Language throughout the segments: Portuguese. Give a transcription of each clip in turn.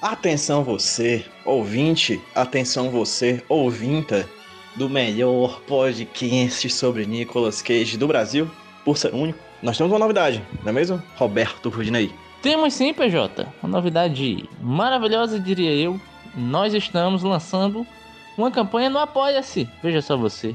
Atenção você, ouvinte, atenção você, ouvinta do melhor podcast sobre Nicolas Cage do Brasil, por ser único. Nós temos uma novidade, não é mesmo, Roberto Rudinei? Temos sim, PJ. Uma novidade maravilhosa, diria eu. Nós estamos lançando uma campanha no Apoia-se. Veja só você.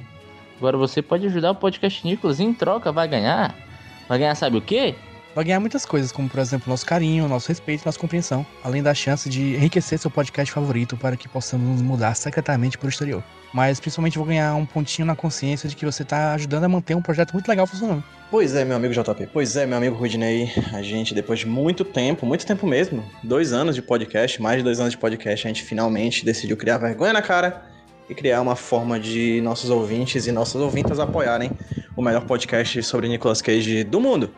Agora você pode ajudar o podcast Nicolas em troca vai ganhar. Vai ganhar sabe o quê? Vai ganhar muitas coisas, como por exemplo nosso carinho, nosso respeito, nossa compreensão, além da chance de enriquecer seu podcast favorito para que possamos nos mudar secretamente para o exterior. Mas principalmente vou ganhar um pontinho na consciência de que você está ajudando a manter um projeto muito legal funcionando. Pois é, meu amigo JP. Pois é, meu amigo Rudinei. A gente, depois de muito tempo, muito tempo mesmo, dois anos de podcast, mais de dois anos de podcast, a gente finalmente decidiu criar vergonha na cara e criar uma forma de nossos ouvintes e nossas ouvintas apoiarem o melhor podcast sobre Nicolas Cage do mundo.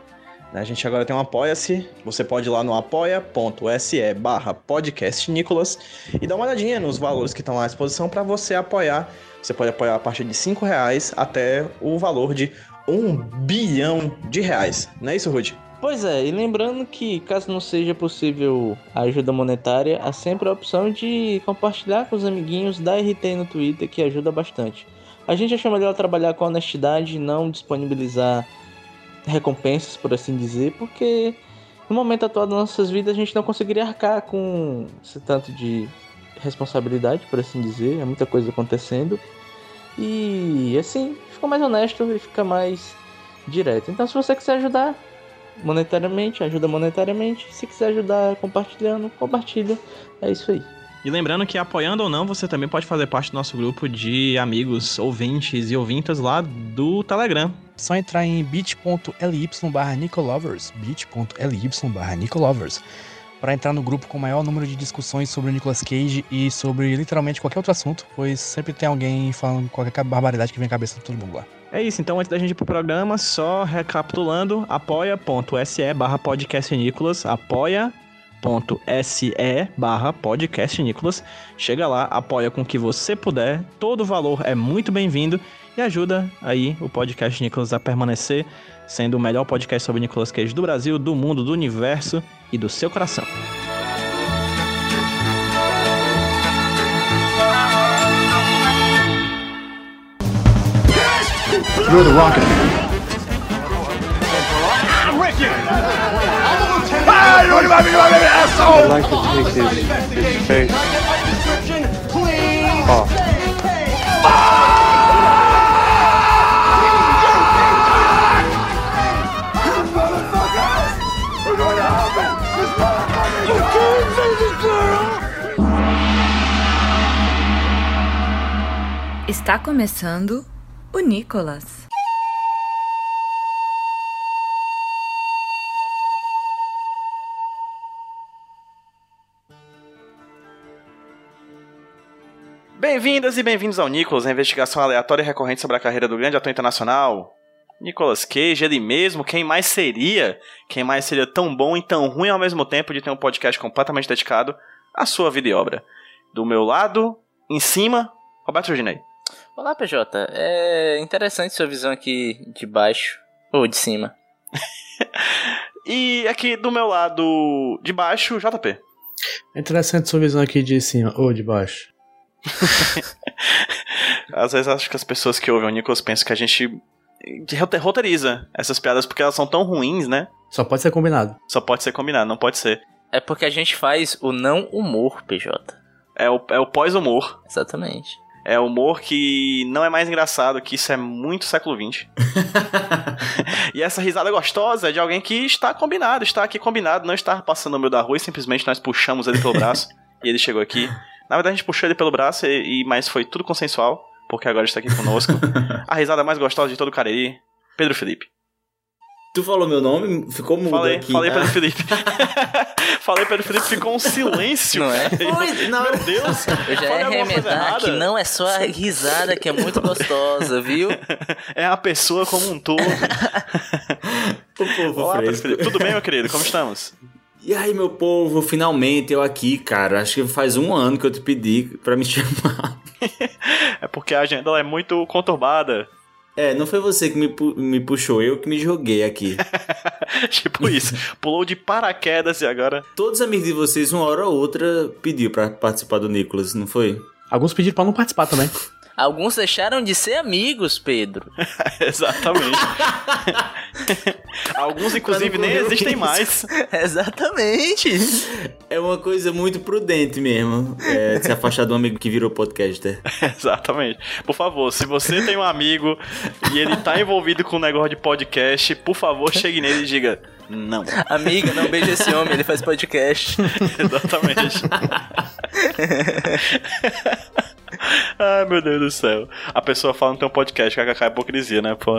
A gente agora tem um Apoia-se. Você pode ir lá no apoia.se barra podcast Nicolas e dar uma olhadinha nos valores que estão à disposição para você apoiar. Você pode apoiar a partir de 5 reais até o valor de um bilhão de reais. Não é isso, Rudy? Pois é, e lembrando que caso não seja possível a ajuda monetária, há sempre a opção de compartilhar com os amiguinhos da RT no Twitter, que ajuda bastante. A gente acha melhor trabalhar com honestidade e não disponibilizar recompensas, por assim dizer, porque no momento atual das nossas vidas a gente não conseguiria arcar com esse tanto de responsabilidade, por assim dizer, é muita coisa acontecendo. E assim, fica mais honesto e fica mais direto. Então se você quiser ajudar monetariamente, ajuda monetariamente. Se quiser ajudar compartilhando, compartilha. É isso aí. E lembrando que apoiando ou não, você também pode fazer parte do nosso grupo de amigos, ouvintes e ouvintas lá do Telegram. Só entrar em bit.ly barra Nicolovers, bit.ly barra Nicolovers, para entrar no grupo com o maior número de discussões sobre o Nicolas Cage e sobre literalmente qualquer outro assunto, pois sempre tem alguém falando qualquer barbaridade que vem à cabeça de todo mundo lá. É isso, então antes da gente ir pro programa, só recapitulando, apoia.se barra podcast Nicolas, apoia se barra podcast Nicolas. Chega lá, apoia com o que você puder. Todo valor é muito bem-vindo e ajuda aí o podcast Nicolas a permanecer sendo o melhor podcast sobre Nicolas Cage do Brasil, do mundo, do universo e do seu coração. You're the Rocket Man. I'm with you. I'd like to take his, his face off. Está começando o Nicolas. Bem-vindas e bem-vindos ao Nicolas, a investigação aleatória e recorrente sobre a carreira do grande ator internacional. Nicolas Cage, ele mesmo, quem mais seria? Quem mais seria tão bom e tão ruim ao mesmo tempo de ter um podcast completamente dedicado à sua vida e obra? Do meu lado, em cima, Roberto Jorginei. Olá, PJ. É interessante sua visão aqui de baixo ou de cima. e aqui do meu lado de baixo, JP. É interessante sua visão aqui de cima ou de baixo. Às vezes acho que as pessoas que ouvem o Nicholas pensam que a gente roteiriza essas piadas porque elas são tão ruins, né? Só pode ser combinado. Só pode ser combinado, não pode ser. É porque a gente faz o não humor, PJ. É o, é o pós-humor. Exatamente. É humor que não é mais engraçado, que isso é muito século XX. e essa risada gostosa é de alguém que está combinado, está aqui combinado, não está passando no meio da rua e simplesmente nós puxamos ele pelo braço e ele chegou aqui. Na verdade, a gente puxou ele pelo braço, e, e mas foi tudo consensual, porque agora está aqui conosco. a risada mais gostosa de todo o Cariri, Pedro Felipe. Tu falou meu nome? Ficou mudo falei, aqui. Falei ah. Felipe. falei Pedro Felipe, ficou um silêncio. Não é? Foi, não. Meu Deus. Eu já ia arremedar que não é só a risada que é muito gostosa, viu? É a pessoa como um todo. o povo Olá, Felipe. Tudo bem, meu querido? Como estamos? E aí, meu povo, finalmente eu aqui, cara. Acho que faz um ano que eu te pedi para me chamar. é porque a agenda é muito conturbada. É, não foi você que me, pu- me puxou, eu que me joguei aqui. tipo isso. Pulou de paraquedas e agora. Todos os amigos de vocês, uma hora ou outra, pediu pra participar do Nicolas, não foi? Alguns pediram pra não participar também. Alguns deixaram de ser amigos, Pedro. Exatamente. Alguns, inclusive, nem existem risco. mais. Exatamente. É uma coisa muito prudente mesmo, é, de se afastar de um amigo que virou podcaster. Exatamente. Por favor, se você tem um amigo e ele tá envolvido com um negócio de podcast, por favor, chegue nele e diga não. Amiga, não beija esse homem, ele faz podcast. Exatamente. Ai, meu Deus do céu. A pessoa fala que tem um podcast, kkk é hipocrisia, né? Pô.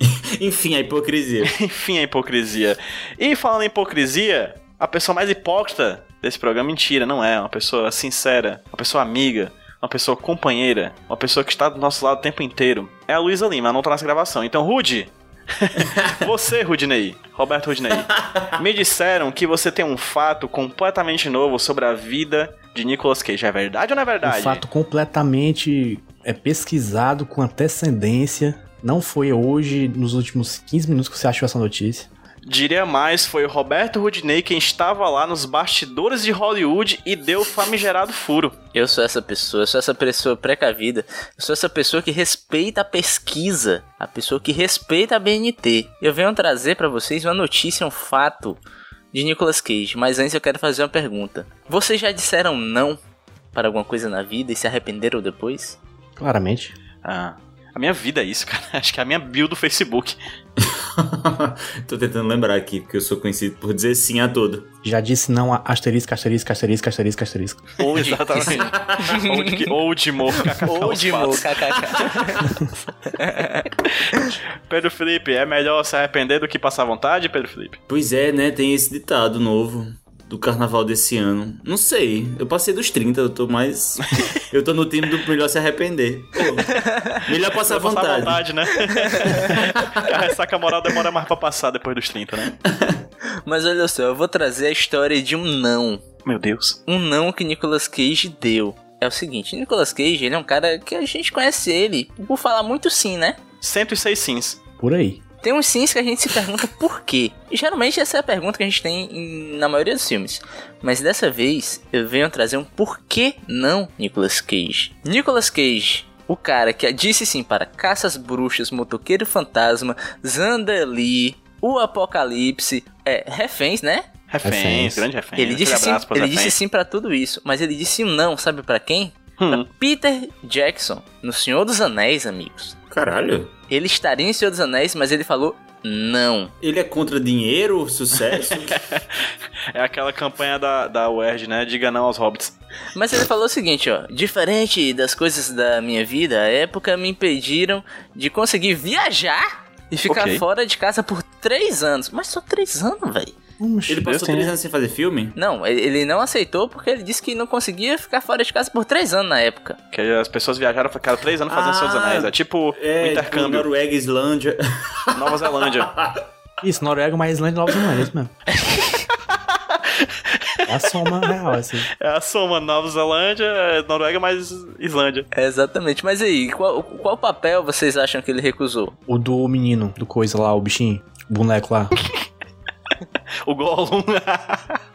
Enfim, a hipocrisia. Enfim, a hipocrisia. E falando em hipocrisia, a pessoa mais hipócrita desse programa, mentira, não é. Uma pessoa sincera, uma pessoa amiga, uma pessoa companheira, uma pessoa que está do nosso lado o tempo inteiro. É a Luísa Lima, ela não tá nessa gravação. Então, Rude, você, Rudney, Roberto Rudney, me disseram que você tem um fato completamente novo sobre a vida de Nicolas Cage. É verdade ou não é verdade? Um fato completamente é, pesquisado com antecedência. Não foi hoje, nos últimos 15 minutos que você achou essa notícia. Diria mais, foi o Roberto Rudney quem estava lá nos bastidores de Hollywood e deu o famigerado furo. Eu sou essa pessoa, eu sou essa pessoa precavida, eu sou essa pessoa que respeita a pesquisa, a pessoa que respeita a BNT. Eu venho trazer pra vocês uma notícia, um fato de Nicolas Cage, mas antes eu quero fazer uma pergunta. Vocês já disseram não para alguma coisa na vida e se arrependeram depois? Claramente. Ah, a minha vida é isso, cara. Acho que é a minha bio do Facebook. Tô tentando lembrar aqui, porque eu sou conhecido por dizer sim a tudo. Já disse não a asterisco, asterisco, asterisco, asterisco, asterisco. Ou de, Exatamente. ou de, ou de mo, kkk, ou de fatos. mo, kkk. Pedro Felipe, é melhor se arrepender do que passar vontade, Pedro Felipe? Pois é, né? Tem esse ditado novo do carnaval desse ano. Não sei, eu passei dos 30, eu tô mais. eu tô no time do melhor se arrepender. Pô, melhor passar Passar vontade. vontade, né? a ressaca moral demora mais pra passar depois dos 30, né? Mas olha só, eu vou trazer a história de um não. Meu Deus. Um não que Nicolas Cage deu. É o seguinte, Nicolas Cage, ele é um cara que a gente conhece ele por falar muito sim, né? 106 sims. Por aí. Tem uns sims que a gente se pergunta por quê. E geralmente essa é a pergunta que a gente tem em- na maioria dos filmes. Mas dessa vez eu venho trazer um porquê não Nicolas Cage. Nicolas Cage, o cara que disse sim para Caças Bruxas, Motoqueiro Fantasma, Zandali, O Apocalipse, é, Reféns, né? Reféns, Reféns. grande reféns. Ele disse sim, ele reféns. disse sim para tudo isso, mas ele disse um não, sabe para quem? Hum. Pra Peter Jackson, no Senhor dos Anéis, amigos. Caralho. Ele estaria em Senhor dos Anéis, mas ele falou não. Ele é contra dinheiro, sucesso? É aquela campanha da, da UERJ, né? Diga não aos hobbits. Mas ele falou o seguinte, ó, diferente das coisas da minha vida, a época me impediram de conseguir viajar e ficar Ok. fora de casa por três anos. Mas só três anos, velho. Ele passou três anos sem fazer filme? Não, ele ele não aceitou porque ele disse que não conseguia ficar fora de casa por três anos na época. Que as pessoas viajaram, ficaram três anos fazendo Ah, seus anéis. É tipo É, o tipo, intercâmbio. Noruega, Islândia. Nova Zelândia. Isso, Noruega, mas Islândia Nova Zelândia, é isso mesmo. É a soma real, assim. É a soma Nova Zelândia, Noruega mais Islândia. É, exatamente. Mas aí, qual, qual papel vocês acham que ele recusou? O do menino, do coisa lá, o bichinho, o boneco lá. O Gollum.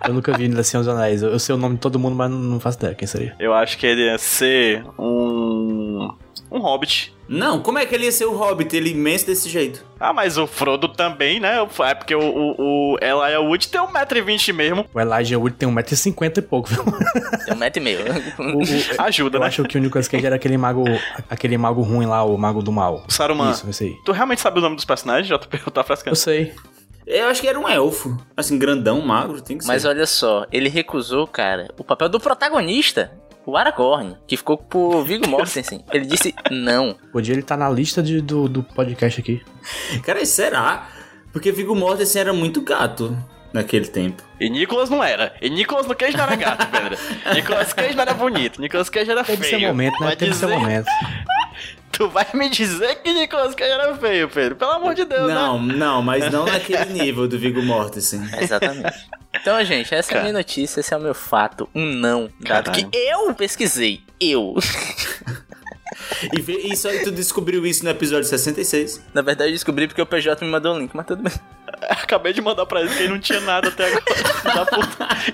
Eu nunca vi ele Senhor dos Anéis. Eu, eu sei o nome de todo mundo, mas não, não faço ideia quem seria. Eu acho que ele ia ser um. Um hobbit. Não, como é que ele ia ser o Hobbit? Ele imenso desse jeito. Ah, mas o Frodo também, né? É porque o, o, o Elijah Wood tem 1,20m mesmo. O Elijah Wood tem 1,50m e pouco, viu? Tem um metro e meio. O- o- Ajuda, eu né? acho que o Nicolas Cage era aquele mago, aquele mago ruim lá, o mago do mal. Saruman. Isso, esse aí. Tu realmente sabe o nome dos personagens? Já tô, tá Eu frescando. sei. Eu acho que era um elfo. Assim, grandão, magro, tem que Mas ser. olha só, ele recusou, cara, o papel do protagonista, o Aragorn, que ficou por Viggo Mortensen. Ele disse não. Podia ele estar na lista de- do, do podcast aqui. Cara, será? Porque Viggo Mortensen era muito gato naquele tempo. E Nicolas não era. E Nicolas no Cage não era gato, Pedro. Nicolas Cage não era bonito. Nicolas Cage era Teve seu feio. momento, né? Teve seu dizer- momento. Tu vai me dizer que Nicolas Cage era feio, Pedro. Pelo amor de Deus, não, né? não, mas não naquele nível do Viggo Mortensen. Exatamente. Então, gente, essa é a minha notícia, esse é o meu fato, um não, dado Caralho. que eu pesquisei. Eu. E, vê, e só tu descobriu isso no episódio 66. Na verdade, eu descobri porque o PJ me mandou o link, mas tudo bem. Acabei de mandar pra ele que ele não tinha nada até agora.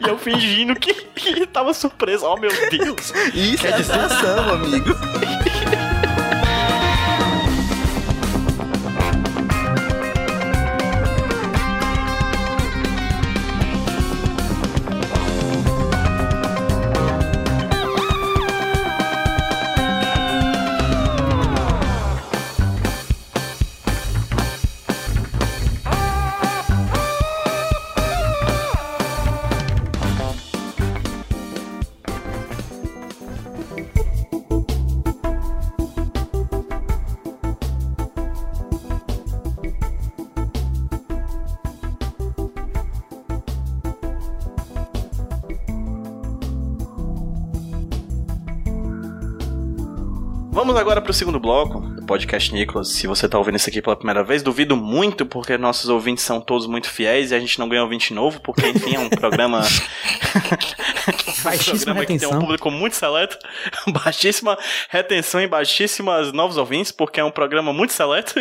E eu fingindo que, que tava surpreso. Oh, meu Deus. Isso é distração, amigo. Vamos agora pro segundo bloco do podcast Nicolas. Se você tá ouvindo isso aqui pela primeira vez, duvido muito, porque nossos ouvintes são todos muito fiéis e a gente não ganha ouvinte novo, porque enfim é um programa. Baixíssima programa que tem um retenção. público muito seleto, baixíssima retenção e baixíssimas novos ouvintes, porque é um programa muito seleto.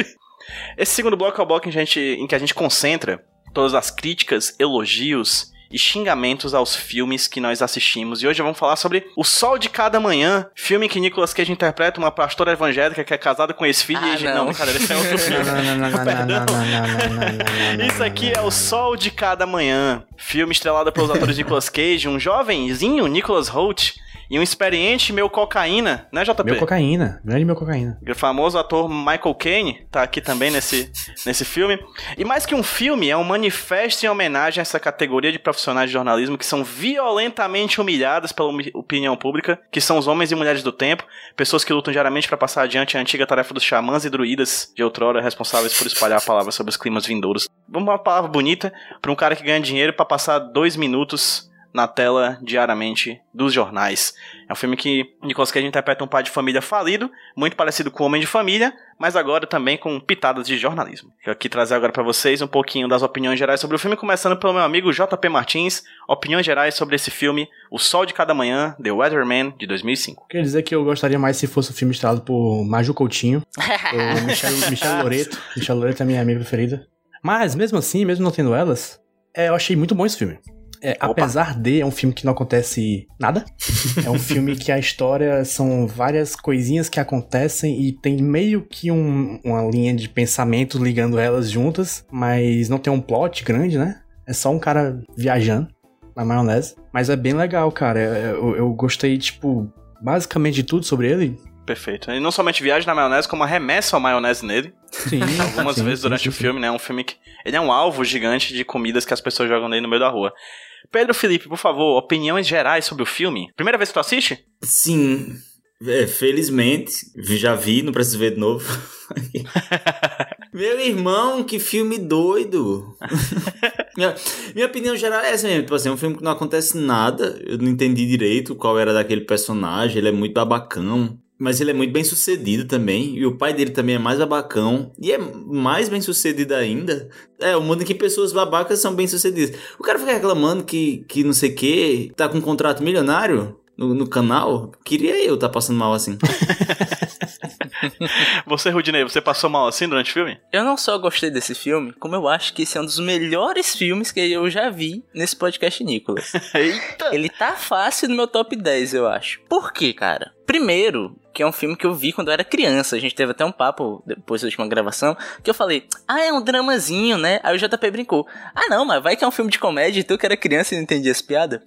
Esse segundo bloco é o bloco em, gente, em que a gente concentra todas as críticas, elogios e xingamentos aos filmes que nós assistimos. E hoje vamos falar sobre O Sol de Cada Manhã, filme que Nicolas Cage interpreta uma pastora evangélica que é casada com esse filho Ah, e não. Não, brincadeira, esse é outro filme. Isso aqui é O Sol de Cada Manhã, filme estrelado pelos atores Nicolas Cage, um jovenzinho Nicolas Holt e um experiente meu cocaína, né, JP? Meu cocaína, grande meu cocaína. O famoso ator Michael Caine tá aqui também nesse, nesse filme. E mais que um filme, é um manifesto em homenagem a essa categoria de profissionais de jornalismo que são violentamente humilhadas pela opinião pública, que são os homens e mulheres do tempo, pessoas que lutam diariamente para passar adiante a antiga tarefa dos xamãs e druidas de outrora responsáveis por espalhar a palavra sobre os climas vindouros. Uma palavra bonita para um cara que ganha dinheiro para passar dois minutos na tela diariamente dos jornais. É um filme que Nicolas Cage interpreta um pai de família falido, muito parecido com o Homem de Família, mas agora também com pitadas de jornalismo. Quero aqui trazer agora para vocês um pouquinho das opiniões gerais sobre o filme, começando pelo meu amigo JP Martins, opiniões gerais sobre esse filme, O Sol de Cada Manhã, The Weatherman, de 2005. Quer dizer que eu gostaria mais se fosse um filme estrelado por Maju Coutinho, ou Michel, Michel Loreto. Michel Loreto é minha amiga preferida. Mas, mesmo assim, mesmo não tendo elas, é, eu achei muito bom esse filme. É, apesar de, é um filme que não acontece nada. É um filme que a história são várias coisinhas que acontecem e tem meio que um- uma linha de pensamento ligando elas juntas, mas não tem um plot grande, né? É só um cara viajando na maionese. Mas é bem legal, cara. Eu, eu gostei, tipo, basicamente de tudo sobre ele. Perfeito. E não somente viagem na maionese, como arremessa a maionese nele, Sim. algumas sim, vezes durante sim, o filme, né? É um filme que. Ele é um alvo gigante de comidas que as pessoas jogam nele no meio da rua. Pedro Felipe, por favor, opiniões gerais sobre o filme. Primeira vez que tu assiste? Sim. É, felizmente, já vi, não preciso ver de novo. Meu irmão, que filme doido! minha, minha opinião geral é essa mesmo, tipo assim, é um filme que não acontece nada, eu não entendi direito qual era daquele personagem, ele é muito babacão, mas ele é muito bem sucedido também, e o pai dele também é mais babacão, e é mais bem sucedido ainda. É, o mundo em que pessoas babacas são bem sucedidas. O cara fica reclamando que, que não sei o que, tá com um contrato milionário no, no canal, queria eu tá passando mal assim. Você, Rudinei, você passou mal assim durante o filme? Eu não só gostei desse filme, como eu acho que esse é um dos melhores filmes que eu já vi nesse podcast Nicolas. Eita! Ele tá fácil no meu top 10, eu acho. Por quê, cara? Primeiro, que é um filme que eu vi quando eu era criança. A gente teve até um papo depois da última gravação, que eu falei, ah, é um dramazinho, né? Aí o JP brincou, ah não, mas vai que é um filme de comédia e tu que era criança e não entendia as piadas.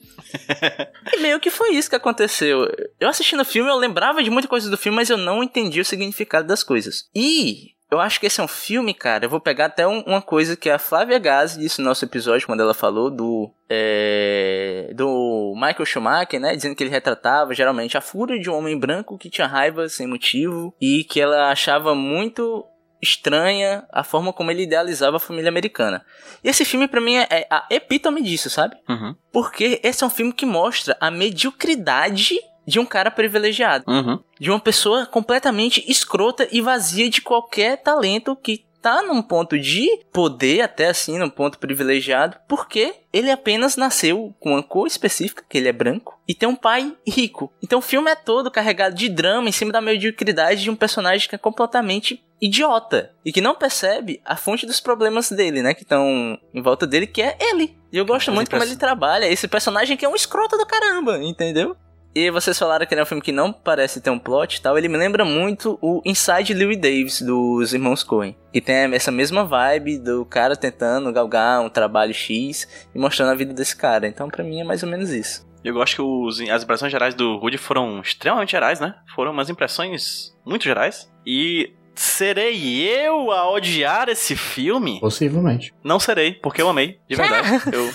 e meio que foi isso que aconteceu. Eu assistindo o filme, eu lembrava de muita coisa do filme, mas eu não entendia o significado das coisas. E eu acho que esse é um filme, cara. Eu vou pegar até um- uma coisa que a Flávia Gazi disse no nosso episódio, quando ela falou do. é, do Michael Schumacher, né? Dizendo que ele retratava geralmente a fúria de um homem branco que tinha raiva sem motivo e que ela achava muito estranha a forma como ele idealizava a família americana. E esse filme, pra mim, é é a epítome disso, sabe? Uhum. Porque esse é um filme que mostra a mediocridade de um cara privilegiado Uhum. de uma pessoa completamente escrota e vazia de qualquer talento que tá num ponto de poder, até assim, num ponto privilegiado, porque ele apenas nasceu com uma cor específica, que ele é branco, e tem um pai rico. Então o filme é todo carregado de drama em cima da mediocridade de um personagem que é completamente idiota e que não percebe a fonte dos problemas dele, né, que estão em volta dele, que é ele. E eu gosto Mas muito como ele trabalha, esse personagem que é um escroto do caramba, entendeu? E vocês falaram que ele é um filme que não parece ter um plot e tal. Ele me lembra muito o Inside Louis Davis dos irmãos Coen. Que tem essa mesma vibe do cara tentando galgar um trabalho X e mostrando a vida desse cara. Então, pra mim, é mais ou menos isso. Eu gosto que os- as impressões gerais do Rudy foram extremamente gerais, né? Foram umas impressões muito gerais. E serei eu a odiar esse filme? Possivelmente. Não serei, porque eu amei, de verdade. eu,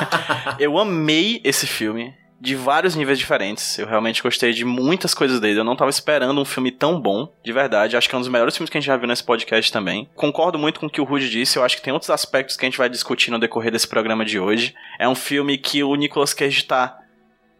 eu amei esse filme de vários níveis diferentes. Eu realmente gostei de muitas coisas dele. Eu não tava esperando um filme tão bom, de verdade. Acho que é um dos melhores filmes que a gente já viu nesse podcast também. Concordo muito com o que o Rudy disse. Eu acho que tem outros aspectos que a gente vai discutir no decorrer desse programa de hoje. É um filme que o Nicolas Cage tá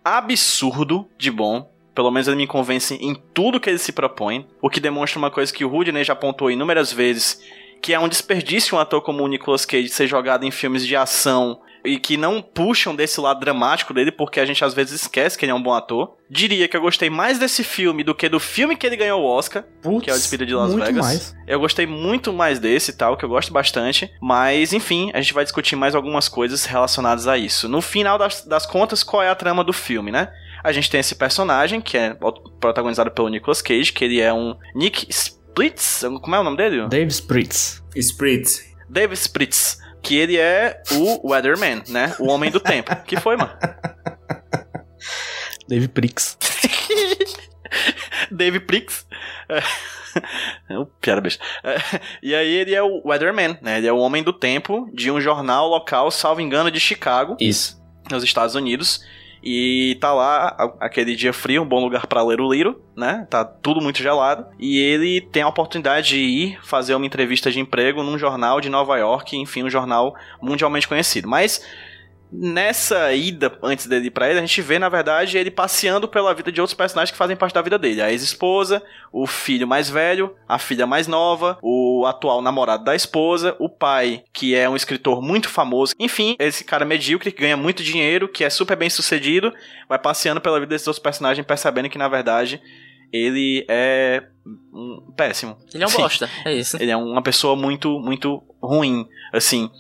absurdo de bom. Pelo menos ele me convence em tudo que ele se propõe. O que demonstra uma coisa que o Rudy né, já apontou inúmeras vezes. Que é um desperdício um ator como o Nicolas Cage ser jogado em filmes de ação e que não puxam desse lado dramático dele, porque a gente às vezes esquece que ele é um bom ator. Diria que eu gostei mais desse filme do que do filme que ele ganhou o Oscar, Putz, que é o Despedida de Las muito Vegas. mais. Eu gostei muito mais desse e tal, que eu gosto bastante. Mas, enfim, a gente vai discutir mais algumas coisas relacionadas a isso. No final das, das contas, qual é a trama do filme, né? A gente tem esse personagem, que é protagonizado pelo Nicolas Cage, que ele é um Nick Splits. Como é o nome dele? Dave Spritz. Spritz. Dave Spritz. Que ele é o Weatherman, né? O Homem do Tempo. Que foi, mano? Dave Prix. Dave Prix. É, um piada besta. É, e aí ele é o Weatherman, né? Ele é o Homem do Tempo de um jornal local, salvo engano, de Chicago, Isso. nos Estados Unidos. E tá lá aquele dia frio, um bom lugar pra ler o livro, né? Tá tudo muito gelado. E ele tem a oportunidade de ir fazer uma entrevista de emprego num jornal de Nova York, enfim, um jornal mundialmente conhecido. Mas nessa ida antes dele ir pra ele, a gente vê, na verdade, ele passeando pela vida de outros personagens que fazem parte da vida dele. A ex-esposa, o filho mais velho, a filha mais nova, o atual namorado da esposa, o pai, que é um escritor muito famoso. Enfim, esse cara medíocre que ganha muito dinheiro, que é super bem sucedido, vai passeando pela vida desses outros personagens, percebendo que, na verdade, ele é um péssimo. Ele é um Sim. bosta, é isso. Ele é uma pessoa muito, muito ruim, assim.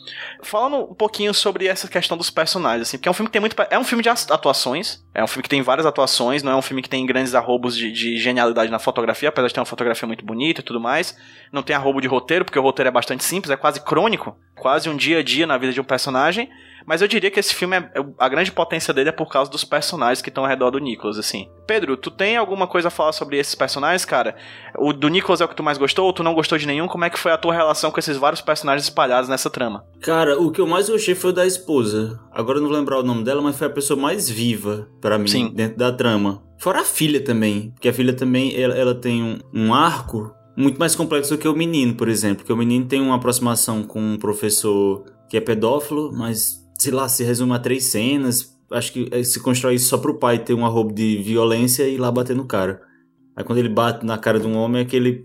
Falando um pouquinho sobre essa questão dos personagens, assim, porque é um filme que tem muito. É um filme de atuações, é um filme que tem várias atuações, não é um filme que tem grandes arrobos de, de genialidade na fotografia, apesar de ter uma fotografia muito bonita e tudo mais. Não tem arrobo de roteiro, porque o roteiro é bastante simples, é quase crônico, quase um dia a dia na vida de um personagem. Mas eu diria que esse filme, é, a grande potência dele é por causa dos personagens que estão ao redor do Nicholas, assim. Pedro, tu tem alguma coisa a falar sobre esses personagens, cara? O do Nicholas é o que tu mais gostou ou tu não gostou de nenhum? Como é que foi a tua relação com esses vários personagens espalhados nessa trama? Cara, o que eu mais gostei foi o da esposa. Agora eu não vou lembrar o nome dela, mas foi a pessoa mais viva pra mim Sim. dentro da trama. Fora a filha também, porque a filha também ela, ela tem um, um arco muito mais complexo do que o menino, por exemplo. Porque o menino tem uma aproximação com um professor que é pedófilo, mas sei lá, se resume a três cenas. Acho que se constrói isso só pro pai ter um arrobo de violência e ir lá bater no cara. Aí quando ele bate na cara de um homem é que ele,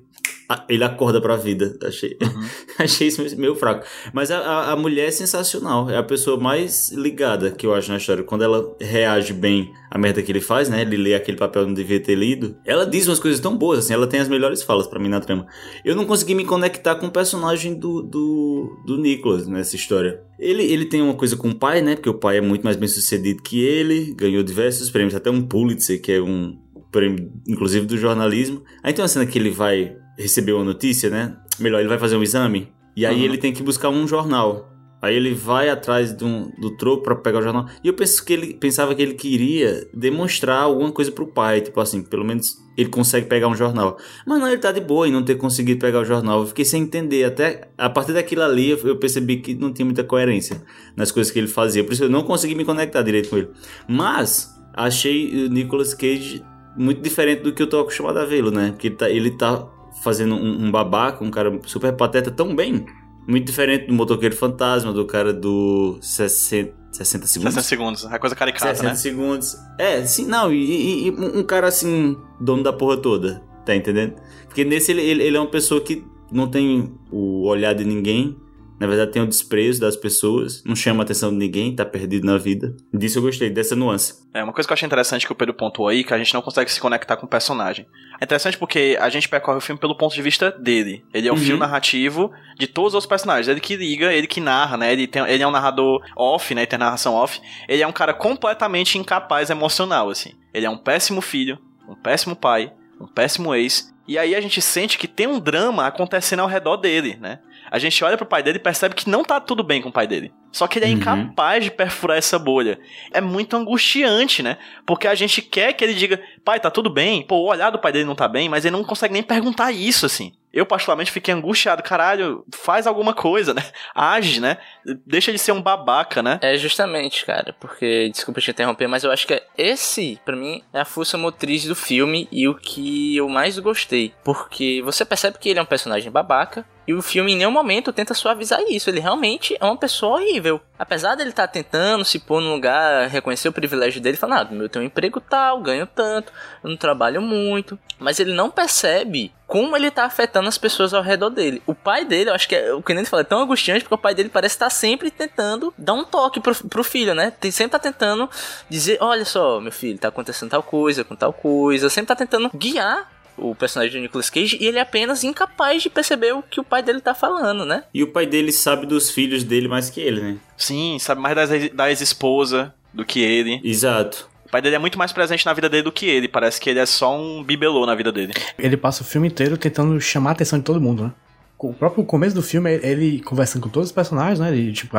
ele acorda pra vida. Achei, achei isso meio fraco. Mas a, a, mulher é sensacional. É a pessoa mais ligada que eu acho na história. Quando ela reage bem à merda que ele faz, né? Ele lê aquele papel que não devia ter lido. Ela diz umas coisas tão boas, assim. Ela tem as melhores falas pra mim na trama. Eu não consegui me conectar com o personagem do, do, do Nicholas nessa história. Ele, ele tem uma coisa com o pai, né? Porque o pai é muito mais bem sucedido que ele. Ganhou diversos prêmios, até um Pulitzer, que é um prêmio, inclusive, do jornalismo. Aí tem uma cena que ele vai receber uma notícia, né? Melhor, ele vai fazer um exame. E aí Uhum. ele tem que buscar um jornal. Aí ele vai atrás do, do troco pra pegar o jornal. E eu penso que ele pensava que ele queria demonstrar alguma coisa pro pai. Tipo assim, pelo menos ele consegue pegar um jornal. Mas não, ele tá de boa em não ter conseguido pegar o jornal. Eu fiquei sem entender. Até a partir daquilo ali eu eu percebi que não tinha muita coerência nas coisas que ele fazia. Por isso eu não consegui me conectar direito com ele. Mas achei o Nicolas Cage muito diferente do que eu tô acostumado a vê-lo, né? Porque ele tá, ele tá fazendo um, um babaca, um cara super pateta tão bem. Muito diferente do motoqueiro fantasma, do cara do 60, 60 segundos. 60 segundos. É coisa caricata, 60 né? segundos. É, sim, não, e, e- e um cara assim, dono da porra toda, tá entendendo? Porque nesse ele, ele, ele é uma pessoa que não tem o olhar de ninguém. Na verdade, tem o desprezo das pessoas, não chama a atenção de ninguém, tá perdido na vida. Disso eu gostei, dessa nuance. É, uma coisa que eu achei interessante que o Pedro pontuou aí, que a gente não consegue se conectar com o personagem. É interessante porque a gente percorre o filme pelo ponto de vista dele. Ele é o Uhum. fio narrativo de todos os personagens. Ele que liga, ele que narra, né? Ele, tem, ele é um narrador off, né? Tem narração off. Ele é um cara completamente incapaz emocional, assim. Ele é um péssimo filho, um péssimo pai, um péssimo ex. E aí a gente sente que tem um drama acontecendo ao redor dele, né? A gente olha pro pai dele e percebe que não tá tudo bem com o pai dele. Só que ele é Uhum. incapaz de perfurar essa bolha. É muito angustiante, né? Porque a gente quer que ele diga, pai, tá tudo bem. Pô, o olhar do pai dele não tá bem, mas ele não consegue nem perguntar isso, assim. Eu, particularmente, fiquei angustiado. Caralho, faz alguma coisa, né? Age, né? Deixa de ser um babaca, né? É justamente, cara, porque, desculpa te interromper, mas eu acho que esse, pra mim, é a força motriz do filme e o que eu mais gostei. Porque você percebe que ele é um personagem babaca, e o filme em nenhum momento tenta suavizar isso. Ele realmente é uma pessoa horrível. Apesar dele estar tentando se pôr num lugar, reconhecer o privilégio dele, falar, ah, eu tenho um emprego tal, ganho tanto, eu não trabalho muito. Mas ele não percebe como ele tá afetando as pessoas ao redor dele. O pai dele, eu acho que é, o que nem fala, é tão angustiante porque o pai dele parece estar sempre tentando dar um toque pro, pro filho, né? Tem, sempre tá tentando dizer, olha só, meu filho, tá acontecendo tal coisa com tal coisa. Sempre tá tentando guiar o personagem do Nicolas Cage e ele é apenas incapaz de perceber o que o pai dele tá falando, né? E o pai dele sabe dos filhos dele mais que ele, né? Sim, sabe mais da ex- da ex-esposa do que ele. Exato. O pai dele é muito mais presente na vida dele do que ele. Parece que ele é só um bibelô na vida dele. Ele passa o filme inteiro tentando chamar a atenção de todo mundo, né? O próprio começo do filme é ele conversando com todos os personagens, né? Ele, tipo,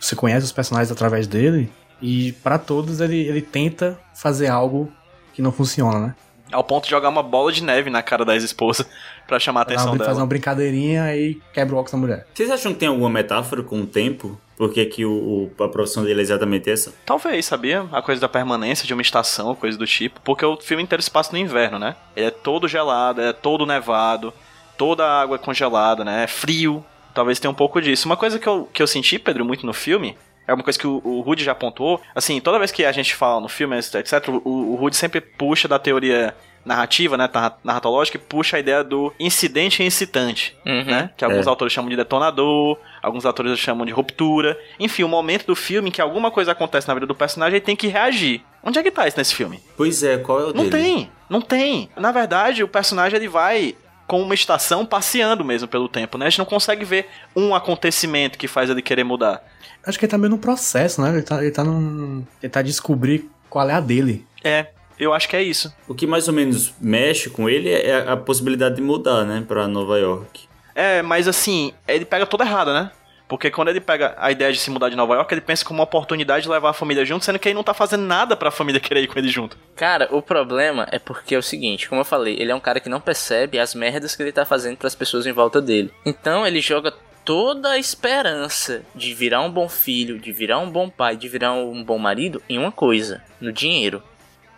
você conhece os personagens através dele. E pra todos ele, ele tenta fazer algo que não funciona, né? Ao ponto de jogar uma bola de neve na cara da ex-esposa pra chamar a atenção fazer dela. uma brincadeirinha e quebra o óculos da mulher. Vocês acham que tem alguma metáfora com o tempo? Porque que o, o- a profissão dele é exatamente essa? Talvez, sabia? A coisa da permanência de uma estação, coisa do tipo. Porque o filme inteiro se passa no inverno, né? Ele é todo gelado, é todo nevado, toda a água é congelada, né? É frio. Talvez tenha um pouco disso. Uma coisa que eu, que eu senti, Pedro, muito no filme. É uma coisa que o, o Rudy já apontou. Assim, toda vez que a gente fala no filme, etc., o, o Rudy sempre puxa da teoria narrativa, né, narra- narratológica, e puxa a ideia do incidente e incitante Uhum. né? Que alguns É. autores chamam de detonador, alguns autores chamam de ruptura. Enfim, o momento do filme em que alguma coisa acontece na vida do personagem ele tem que reagir. Onde é que tá isso nesse filme? Pois é, qual é o Não dele? tem, não tem. Na verdade, o personagem ele vai com uma estação passeando mesmo pelo tempo, né? A gente não consegue ver um acontecimento que faz ele querer mudar. Acho que ele tá meio no processo, né? Ele tá, ele tá num. Ele tá descobrir qual é a dele. É, eu acho que é isso. O que mais ou menos mexe com ele é a possibilidade de mudar, né, pra Nova York. É, mas assim, ele pega toda errada, né? Porque quando ele pega a ideia de se mudar de Nova York, ele pensa como uma oportunidade de levar a família junto, sendo que ele não tá fazendo nada pra família querer ir com ele junto. Cara, o problema é porque é o seguinte, como eu falei, ele é um cara que não percebe as merdas que ele tá fazendo pras pessoas em volta dele. Então ele joga toda a esperança de virar um bom filho, de virar um bom pai, de virar um bom marido em uma coisa, no dinheiro.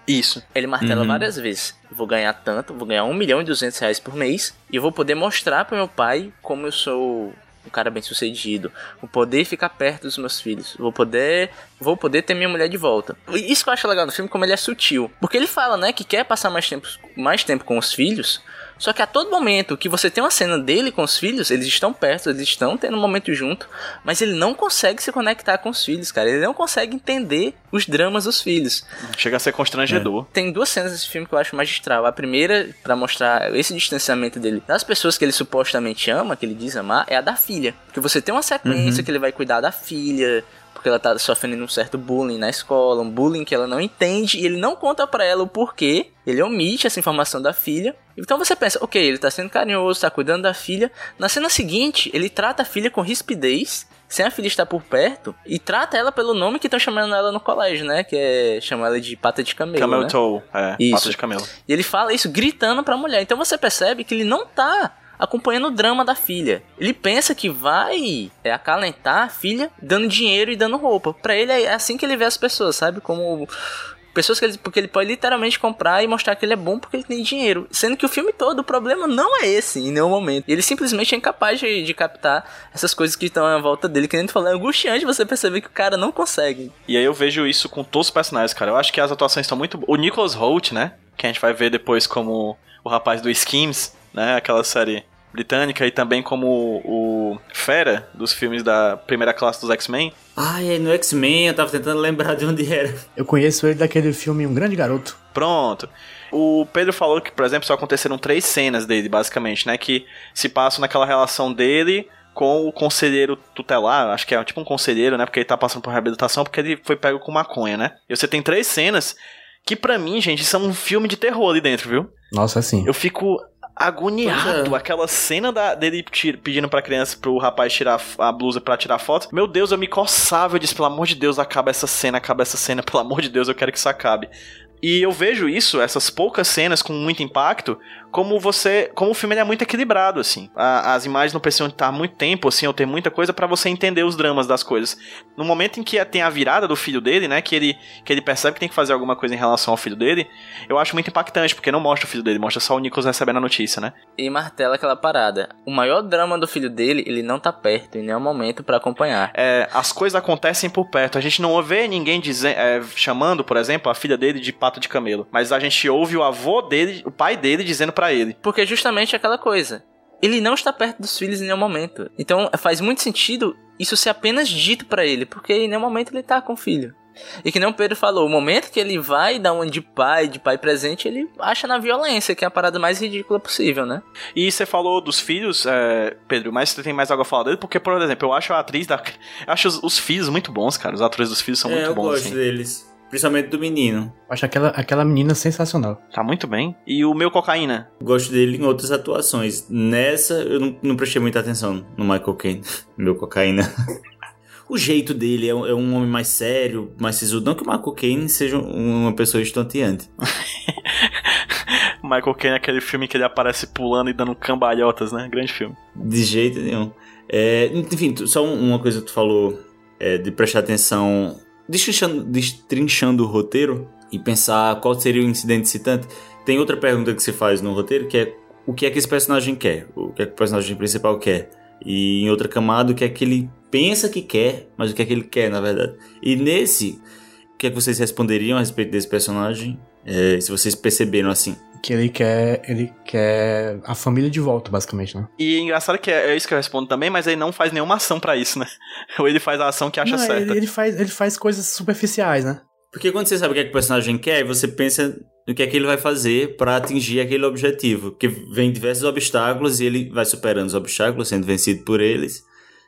Isso. Ele martela Uhum. várias vezes. Vou ganhar tanto, vou ganhar 1 milhão e 200 reais por mês. E eu vou poder mostrar pro meu pai como eu sou um cara bem sucedido. Vou poder ficar perto dos meus filhos. Vou poder. Vou poder ter minha mulher de volta. Isso que eu acho legal no filme, como ele é sutil. Porque ele fala, né, que quer passar mais tempo, mais tempo com os filhos. Só que a todo momento que você tem uma cena dele com os filhos, eles estão perto, eles estão tendo um momento junto, mas ele não consegue se conectar com os filhos, cara. Ele não consegue entender os dramas dos filhos. Chega a ser constrangedor. Tem duas cenas desse filme que eu acho magistral. A primeira, pra mostrar esse distanciamento dele das pessoas que ele supostamente ama, que ele diz amar, é a da filha. Porque você tem uma sequência que ele vai cuidar da filha, porque ela tá sofrendo um certo bullying na escola, um bullying que ela não entende, e ele não conta pra ela o porquê, ele omite essa informação da filha. Então você pensa, ok, ele tá sendo carinhoso, tá cuidando da filha. Na cena seguinte, ele trata a filha com rispidez, sem a filha estar por perto, e trata ela pelo nome que estão chamando ela no colégio, né? Que é chamar ela de pata de camelo. Camel né? toe, é, Isso. pata de camelo. E ele fala isso gritando pra mulher. Então você percebe que ele não tá acompanhando o drama da filha. Ele pensa que vai acalentar a filha dando dinheiro e dando roupa. Pra ele é assim que ele vê as pessoas, sabe? Como pessoas que ele, porque ele pode literalmente comprar e mostrar que ele é bom porque ele tem dinheiro. Sendo que o filme todo, o problema não é esse em nenhum momento. Ele simplesmente é incapaz de, de captar essas coisas que estão à volta dele. Que nem tu falou, é angustiante você perceber que o cara não consegue. E aí eu vejo isso com todos os personagens, cara. Eu acho que as atuações estão muito. O Nicholas Holt, né? Que a gente vai ver depois como o rapaz do Skims, né? Aquela série britânica e também como o Fera dos filmes da primeira classe dos X-Men. Ah, é no X-Men, eu tava tentando lembrar de onde era. Eu conheço ele daquele filme Um Grande Garoto. Pronto. O Pedro falou que, por exemplo, só aconteceram três cenas dele, basicamente, né? Que se passam naquela relação dele com o conselheiro tutelar, acho que é tipo um conselheiro, né? Porque ele tá passando por reabilitação porque ele foi pego com maconha, né? E você tem três cenas que, para mim, gente, são um filme de terror ali dentro, viu? Nossa, assim. Eu fico agoniado. Pois é. Aquela cena da, dele tir- pedindo pra criança, pro rapaz tirar a blusa pra tirar foto. Meu Deus, eu me coçava. Eu disse, pelo amor de Deus, acaba essa cena, acaba essa cena. Pelo amor de Deus, eu quero que isso acabe. E eu vejo isso, essas poucas cenas com muito impacto, como você, como o filme ele é muito equilibrado assim. A- as imagens não precisam estar muito tempo assim, ou ter muita coisa pra você entender os dramas das coisas. No momento em que tem a virada do filho dele, né, que ele que ele percebe que tem que fazer alguma coisa em relação ao filho dele, eu acho muito impactante, porque não mostra o filho dele, mostra só o Nicholas recebendo a notícia, né? E martela aquela parada. O maior drama do filho dele, ele não tá perto em nenhum momento pra acompanhar. É, as coisas acontecem por perto. A gente não vê ninguém dizer, é, chamando, por exemplo, a filha dele de pato de camelo. Mas a gente ouve o avô dele, o pai dele, dizendo pra ele. Porque é justamente aquela coisa. Ele não está perto dos filhos em nenhum momento. Então faz muito sentido isso ser apenas dito pra ele, porque em nenhum momento ele tá com o filho. E que nem o Pedro falou, o momento que ele vai dar um de pai, de pai presente, ele acha na violência, que é a parada mais ridícula possível, né? E você falou dos filhos, é, Pedro, mas você tem mais algo a falar dele? Porque, por exemplo, eu acho a atriz da. Eu acho os, os filhos muito bons, cara. Os atores dos filhos são é, muito eu bons. gosto assim. deles. Principalmente do menino. Acho aquela, aquela menina sensacional. Tá muito bem. E o meu cocaína? Gosto dele em outras atuações. Nessa, eu não, não prestei muita atenção no Michael Caine. Meu cocaína. o jeito dele é, um- é um homem mais sério, mais sisudo. Não que o Michael Caine seja um- uma pessoa estonteante. Michael Caine é aquele filme que ele aparece pulando e dando cambalhotas, né? Grande filme. De jeito nenhum. É, enfim, só um- uma coisa que tu falou é, de prestar atenção, destrinchando, destrinchando o roteiro e pensar qual seria o incidente citante. Tem outra pergunta que se faz no roteiro que é o que é que esse personagem quer? O que é que o personagem principal quer? E em outra camada, o que é que ele pensa que quer, mas o que é que ele quer, na verdade. E nesse, o que é que vocês responderiam a respeito desse personagem? É, se vocês perceberam assim. Que ele quer. Ele quer a família de volta, basicamente, né? E é engraçado que é, é isso que eu respondo também, mas ele não faz nenhuma ação pra isso, né? Ou ele faz a ação que acha Não, certa. Ele, ele faz, ele faz coisas superficiais, né? Porque quando você sabe o que, é que o personagem quer, você pensa no que é que ele vai fazer pra atingir aquele objetivo. Porque vem diversos obstáculos e ele vai superando os obstáculos, sendo vencido por eles,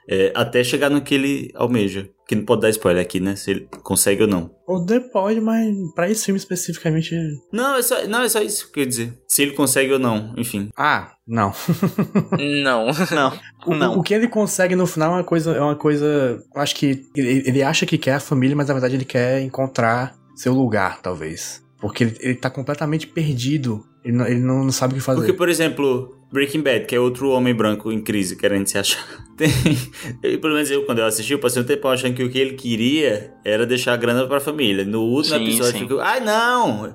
é, até chegar no que ele almeja. Que não pode dar spoiler aqui, né? Se ele consegue ou não. Poder pode, mas pra esse filme especificamente. Não, é só, não, é só isso que eu ia dizer. Se ele consegue ou não, enfim. Ah, não. Não. Não, O, não. o que ele consegue no final é uma coisa. É uma coisa. Acho que ele, ele acha que quer a família, mas na verdade ele quer encontrar seu lugar, talvez. Porque ele, ele tá completamente perdido. Ele não, ele não, não sabe o que fazer. Porque, por exemplo, Breaking Bad, que é outro homem branco em crise, querendo se achar. Tem, eu, pelo menos eu, quando eu assisti, eu passei um tempo achando que o que ele queria era deixar a grana pra família. No último Sim, episódio, sim. ficou, ai não!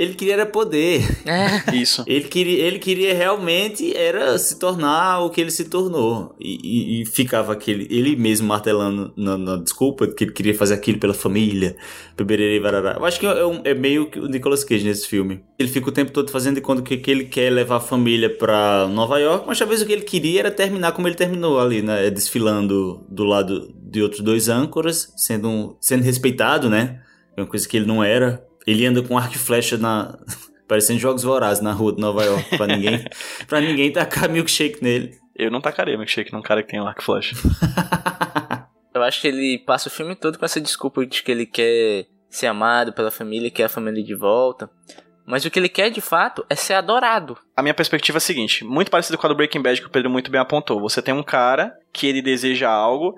Ele queria era poder. É. Isso. Ele queria, ele queria realmente era se tornar o que ele se tornou. E, e- e ficava aquele, ele mesmo martelando na, na desculpa que ele queria fazer aquilo pela família. beberere e varará. Eu acho que é, um- é meio que o Nicolas Cage nesse filme. Ele fica o tempo todo fazendo de conta que, que ele quer levar a família pra Nova York, mas talvez o que ele queria era terminar como ele terminou ali, né? Desfilando do lado de outros dois âncoras, sendo, um- sendo respeitado, né? É uma coisa que ele não era. Ele anda com arco e flecha na. Parecendo jogos vorazes na rua de Nova York, pra ninguém, pra ninguém tacar milkshake nele. Eu não tacaria milkshake num cara que tem arco e flecha. Eu acho que ele passa o filme todo com essa desculpa de que ele quer ser amado pela família, quer a família de volta. Mas o que ele quer de fato é ser adorado. A minha perspectiva é a seguinte, muito parecido com a do Breaking Bad que o Pedro muito bem apontou. Você tem um cara que ele deseja algo,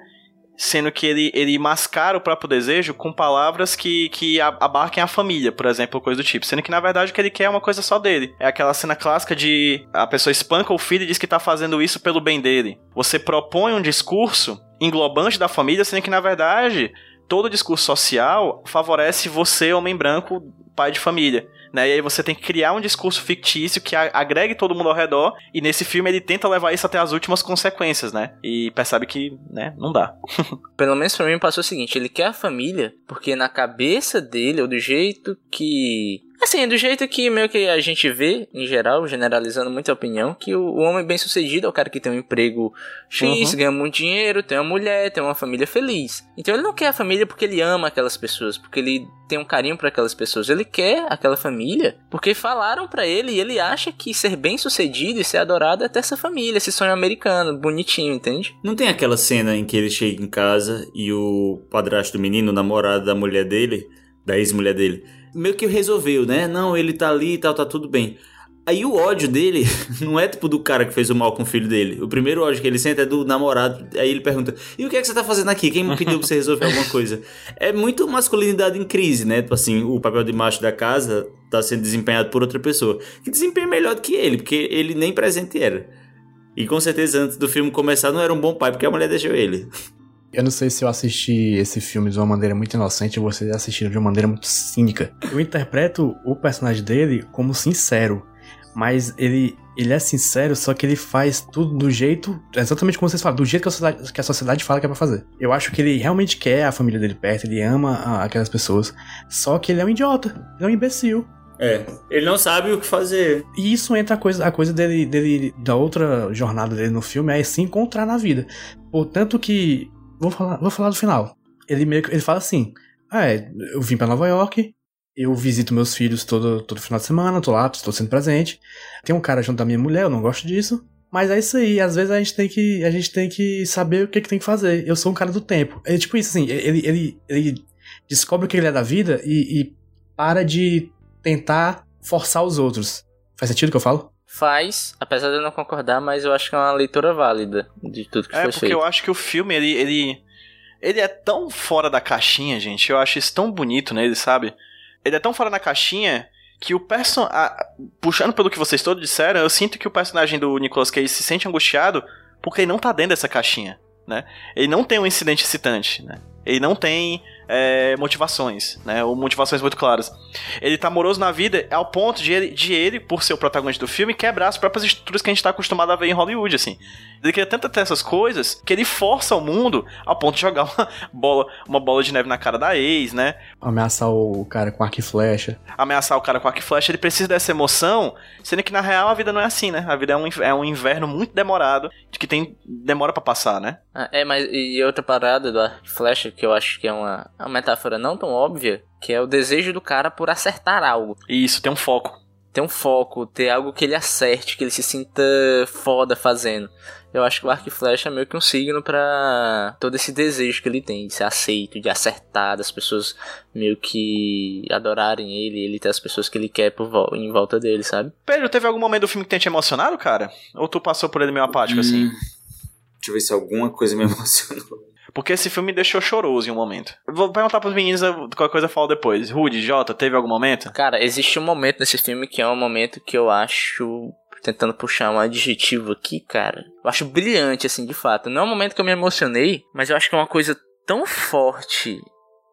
sendo que ele, ele mascara o próprio desejo com palavras que, que abarquem a família, por exemplo, coisa do tipo. Sendo que na verdade o que ele quer é uma coisa só dele. É aquela cena clássica de a pessoa espanca o filho e diz que tá fazendo isso pelo bem dele. Você propõe um discurso englobante da família, sendo que na verdade todo discurso social favorece você, homem branco, pai de família. Né? E aí você tem que criar um discurso fictício que agregue todo mundo ao redor. E nesse filme ele tenta levar isso até as últimas consequências, né? E percebe que, né, não dá. Pelo menos pra mim passou o seguinte, ele quer a família porque na cabeça dele, ou do jeito que Assim, do jeito que meio que a gente vê, em geral, generalizando muita opinião, que o, homem bem sucedido é o cara que tem um emprego X, Uhum. ganha muito dinheiro, tem uma mulher, tem uma família feliz. Então ele não quer a família porque ele ama aquelas pessoas, porque ele tem um carinho por aquelas pessoas. Ele quer aquela família porque falaram pra ele e ele acha que ser bem sucedido e ser adorado é ter essa família, esse sonho americano, bonitinho, entende? Não tem aquela cena em que ele chega em casa e o padrasto do menino, o namorado da mulher dele, da ex-mulher dele, meio que resolveu, né? Não, ele tá ali e tal, tá tudo bem. Aí o ódio dele não é tipo do cara que fez o mal com o filho dele. O primeiro ódio que ele sente é do namorado. Aí ele pergunta: E o que é que você tá fazendo aqui? Quem me pediu pra você resolver alguma coisa? É muito masculinidade em crise, né? Tipo assim, o papel de macho da casa tá sendo desempenhado por outra pessoa. Que desempenha melhor do que ele, porque ele nem presente era. E com certeza antes do filme começar não era um bom pai, porque a mulher deixou ele. Eu não sei se eu assisti esse filme de uma maneira muito inocente ou vocês assistiram de uma maneira muito cínica. Eu interpreto o personagem dele como sincero, mas ele, ele é sincero, só que ele faz tudo do jeito, exatamente como vocês falam, do jeito que a sociedade, que a sociedade fala que é pra fazer. Eu acho que ele realmente quer a família dele perto, ele ama a- aquelas pessoas, só que ele é um idiota, ele é um imbecil. É, ele não sabe o que fazer. E isso entra a coisa, a coisa dele, dele, da outra jornada dele no filme, é se encontrar na vida. Portanto que, vou falar, vou falar do final. Ele meio que, ele fala assim, ah, é, eu vim pra Nova York, eu visito meus filhos todo, todo final de semana, tô lá, estou sendo presente. Tem um cara junto da minha mulher, eu não gosto disso. Mas é isso aí, às vezes a gente tem que, a gente tem que saber o que, que tem que fazer. Eu sou um cara do tempo. É tipo isso assim, ele, ele, ele descobre o que ele é da vida e, e para de tentar forçar os outros. Faz sentido o que eu falo? Faz, apesar de eu não concordar, mas eu acho que é uma leitura válida de tudo que É, foi porque feito. eu acho que o filme, ele, ele. Ele é tão fora da caixinha, gente. Eu acho isso tão bonito nele, sabe? Ele é tão fora da caixinha que o person... a- Puxando pelo que vocês todos disseram, eu sinto que o personagem do Nicolas Cage se sente angustiado porque ele não tá dentro dessa caixinha, né? Ele não tem um incidente excitante, né? Ele não tem é, motivações, né? Ou motivações muito claras. Ele tá amoroso na vida ao ponto de ele, de ele, por ser o protagonista do filme, quebrar as próprias estruturas que a gente tá acostumado a ver em Hollywood, assim. Ele quer tanto ter essas coisas que ele força o mundo ao ponto de jogar uma bola, uma bola de neve na cara da ex, né? Ameaçar o cara com arco e flecha. Ameaçar o cara com arco e flecha, ele precisa dessa emoção, sendo que na real a vida não é assim, né? A vida é um, é um inverno muito demorado, de que tem demora pra passar, né? Ah, é, mas e outra parada do arco e flecha que eu acho que é uma, uma metáfora não tão óbvia, que é o desejo do cara por acertar algo. E isso tem um foco. Ter um foco, ter algo que ele acerte, que ele se sinta foda fazendo. Eu acho que o arco e flecha é meio que um signo pra todo esse desejo que ele tem de ser aceito, de acertar, das pessoas meio que adorarem ele, ele ter as pessoas que ele quer por vol- em volta dele, sabe? Pedro, teve algum momento do filme que tenha te emocionado, cara? Ou tu passou por ele meio apático, assim? Deixa eu ver se alguma coisa me emocionou. Porque esse filme me deixou choroso em um momento. Vou perguntar pros meninos, qualquer coisa eu falo depois. Rudy, Jota, teve algum momento? Cara, existe um momento nesse filme que é um momento que eu acho. Tentando puxar um adjetivo aqui, cara. Eu acho brilhante, assim, de fato. Não é um momento que eu me emocionei, mas eu acho que é uma coisa tão forte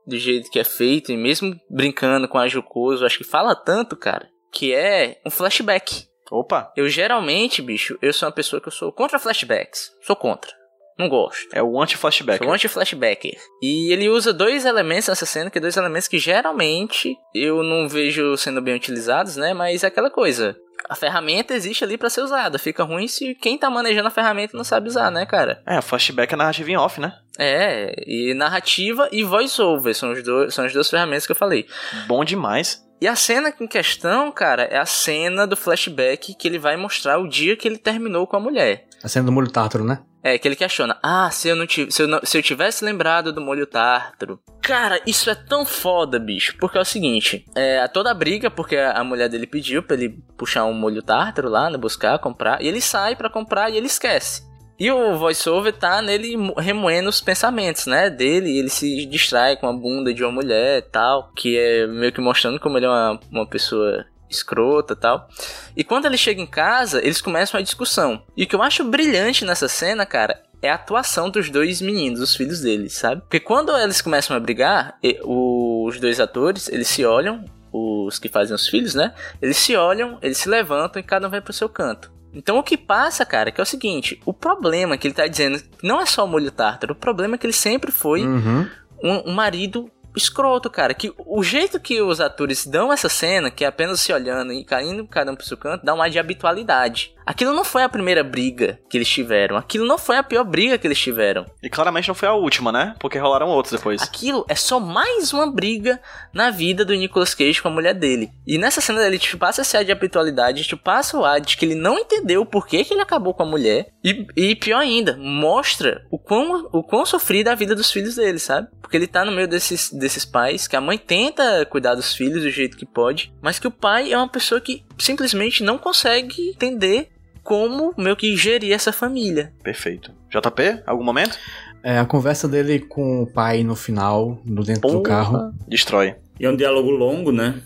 do jeito que é feito, e mesmo brincando com a Jocoso, eu acho que fala tanto, cara, que é um flashback. Opa, Eu geralmente, bicho, eu sou uma pessoa que eu sou contra flashbacks. Sou contra. Não gosto. é o anti-flashback. Sou um anti-flashbacker. E ele usa dois elementos nessa cena, que é dois elementos que geralmente eu não vejo sendo bem utilizados, né? Mas é aquela coisa. A ferramenta existe ali pra ser usada. Fica ruim se quem tá manejando a ferramenta não sabe usar, né, cara? É, o flashback é narrativa em off, né? É, e narrativa e voice-over são, os dois, são as duas ferramentas que eu falei. Bom demais. E a cena em questão, cara, é a cena do flashback que ele vai mostrar o dia que ele terminou com a mulher. A cena do molho tártaro, né? É, que ele questiona. Ah, se eu, não se, eu não- se eu tivesse lembrado do molho tártaro. Cara, isso é tão foda, bicho. Porque é o seguinte: é toda a briga, porque a mulher dele pediu pra ele puxar um molho tártaro lá, né? Buscar, comprar. E ele sai pra comprar e ele esquece. E o voiceover tá nele mo- remoendo os pensamentos, né? Dele, ele se distrai com a bunda de uma mulher e tal. Que é meio que mostrando como ele é uma, uma pessoa escrota tal. E quando ele chega em casa, eles começam a discussão. E o que eu acho brilhante nessa cena, cara, é a atuação dos dois meninos, os filhos deles, sabe? Porque quando eles começam a brigar, os dois atores, eles se olham, os que fazem os filhos, né? Eles se olham, eles se levantam e cada um vai pro seu canto. Então o que passa, cara, que é o seguinte, o problema que ele tá dizendo não é só o molho tártaro, o problema é que ele sempre foi Uhum. um, um marido escroto, cara. Que o jeito que os atores dão essa cena, que é apenas se olhando e caindo cada um pro seu canto, dá um ar de habitualidade. Aquilo não foi a primeira briga que eles tiveram. Aquilo não foi a pior briga que eles tiveram. E claramente não foi a última, né? Porque rolaram outros depois. Aquilo é só mais uma briga na vida do Nicolas Cage com a mulher dele. E nessa cena ele te passa esse ar de habitualidade, te passa o ar de que ele não entendeu por que, que ele acabou com a mulher. E, e pior ainda, mostra o quão, o quão sofrida é a vida dos filhos dele, sabe? Porque ele tá no meio desses, desses pais, que a mãe tenta cuidar dos filhos do jeito que pode, mas que o pai é uma pessoa que simplesmente não consegue entender como meio que gerir essa família. Perfeito. JP, algum momento? É, a conversa dele com o pai no final, no dentro do carro. Destrói. E é um diálogo longo, né?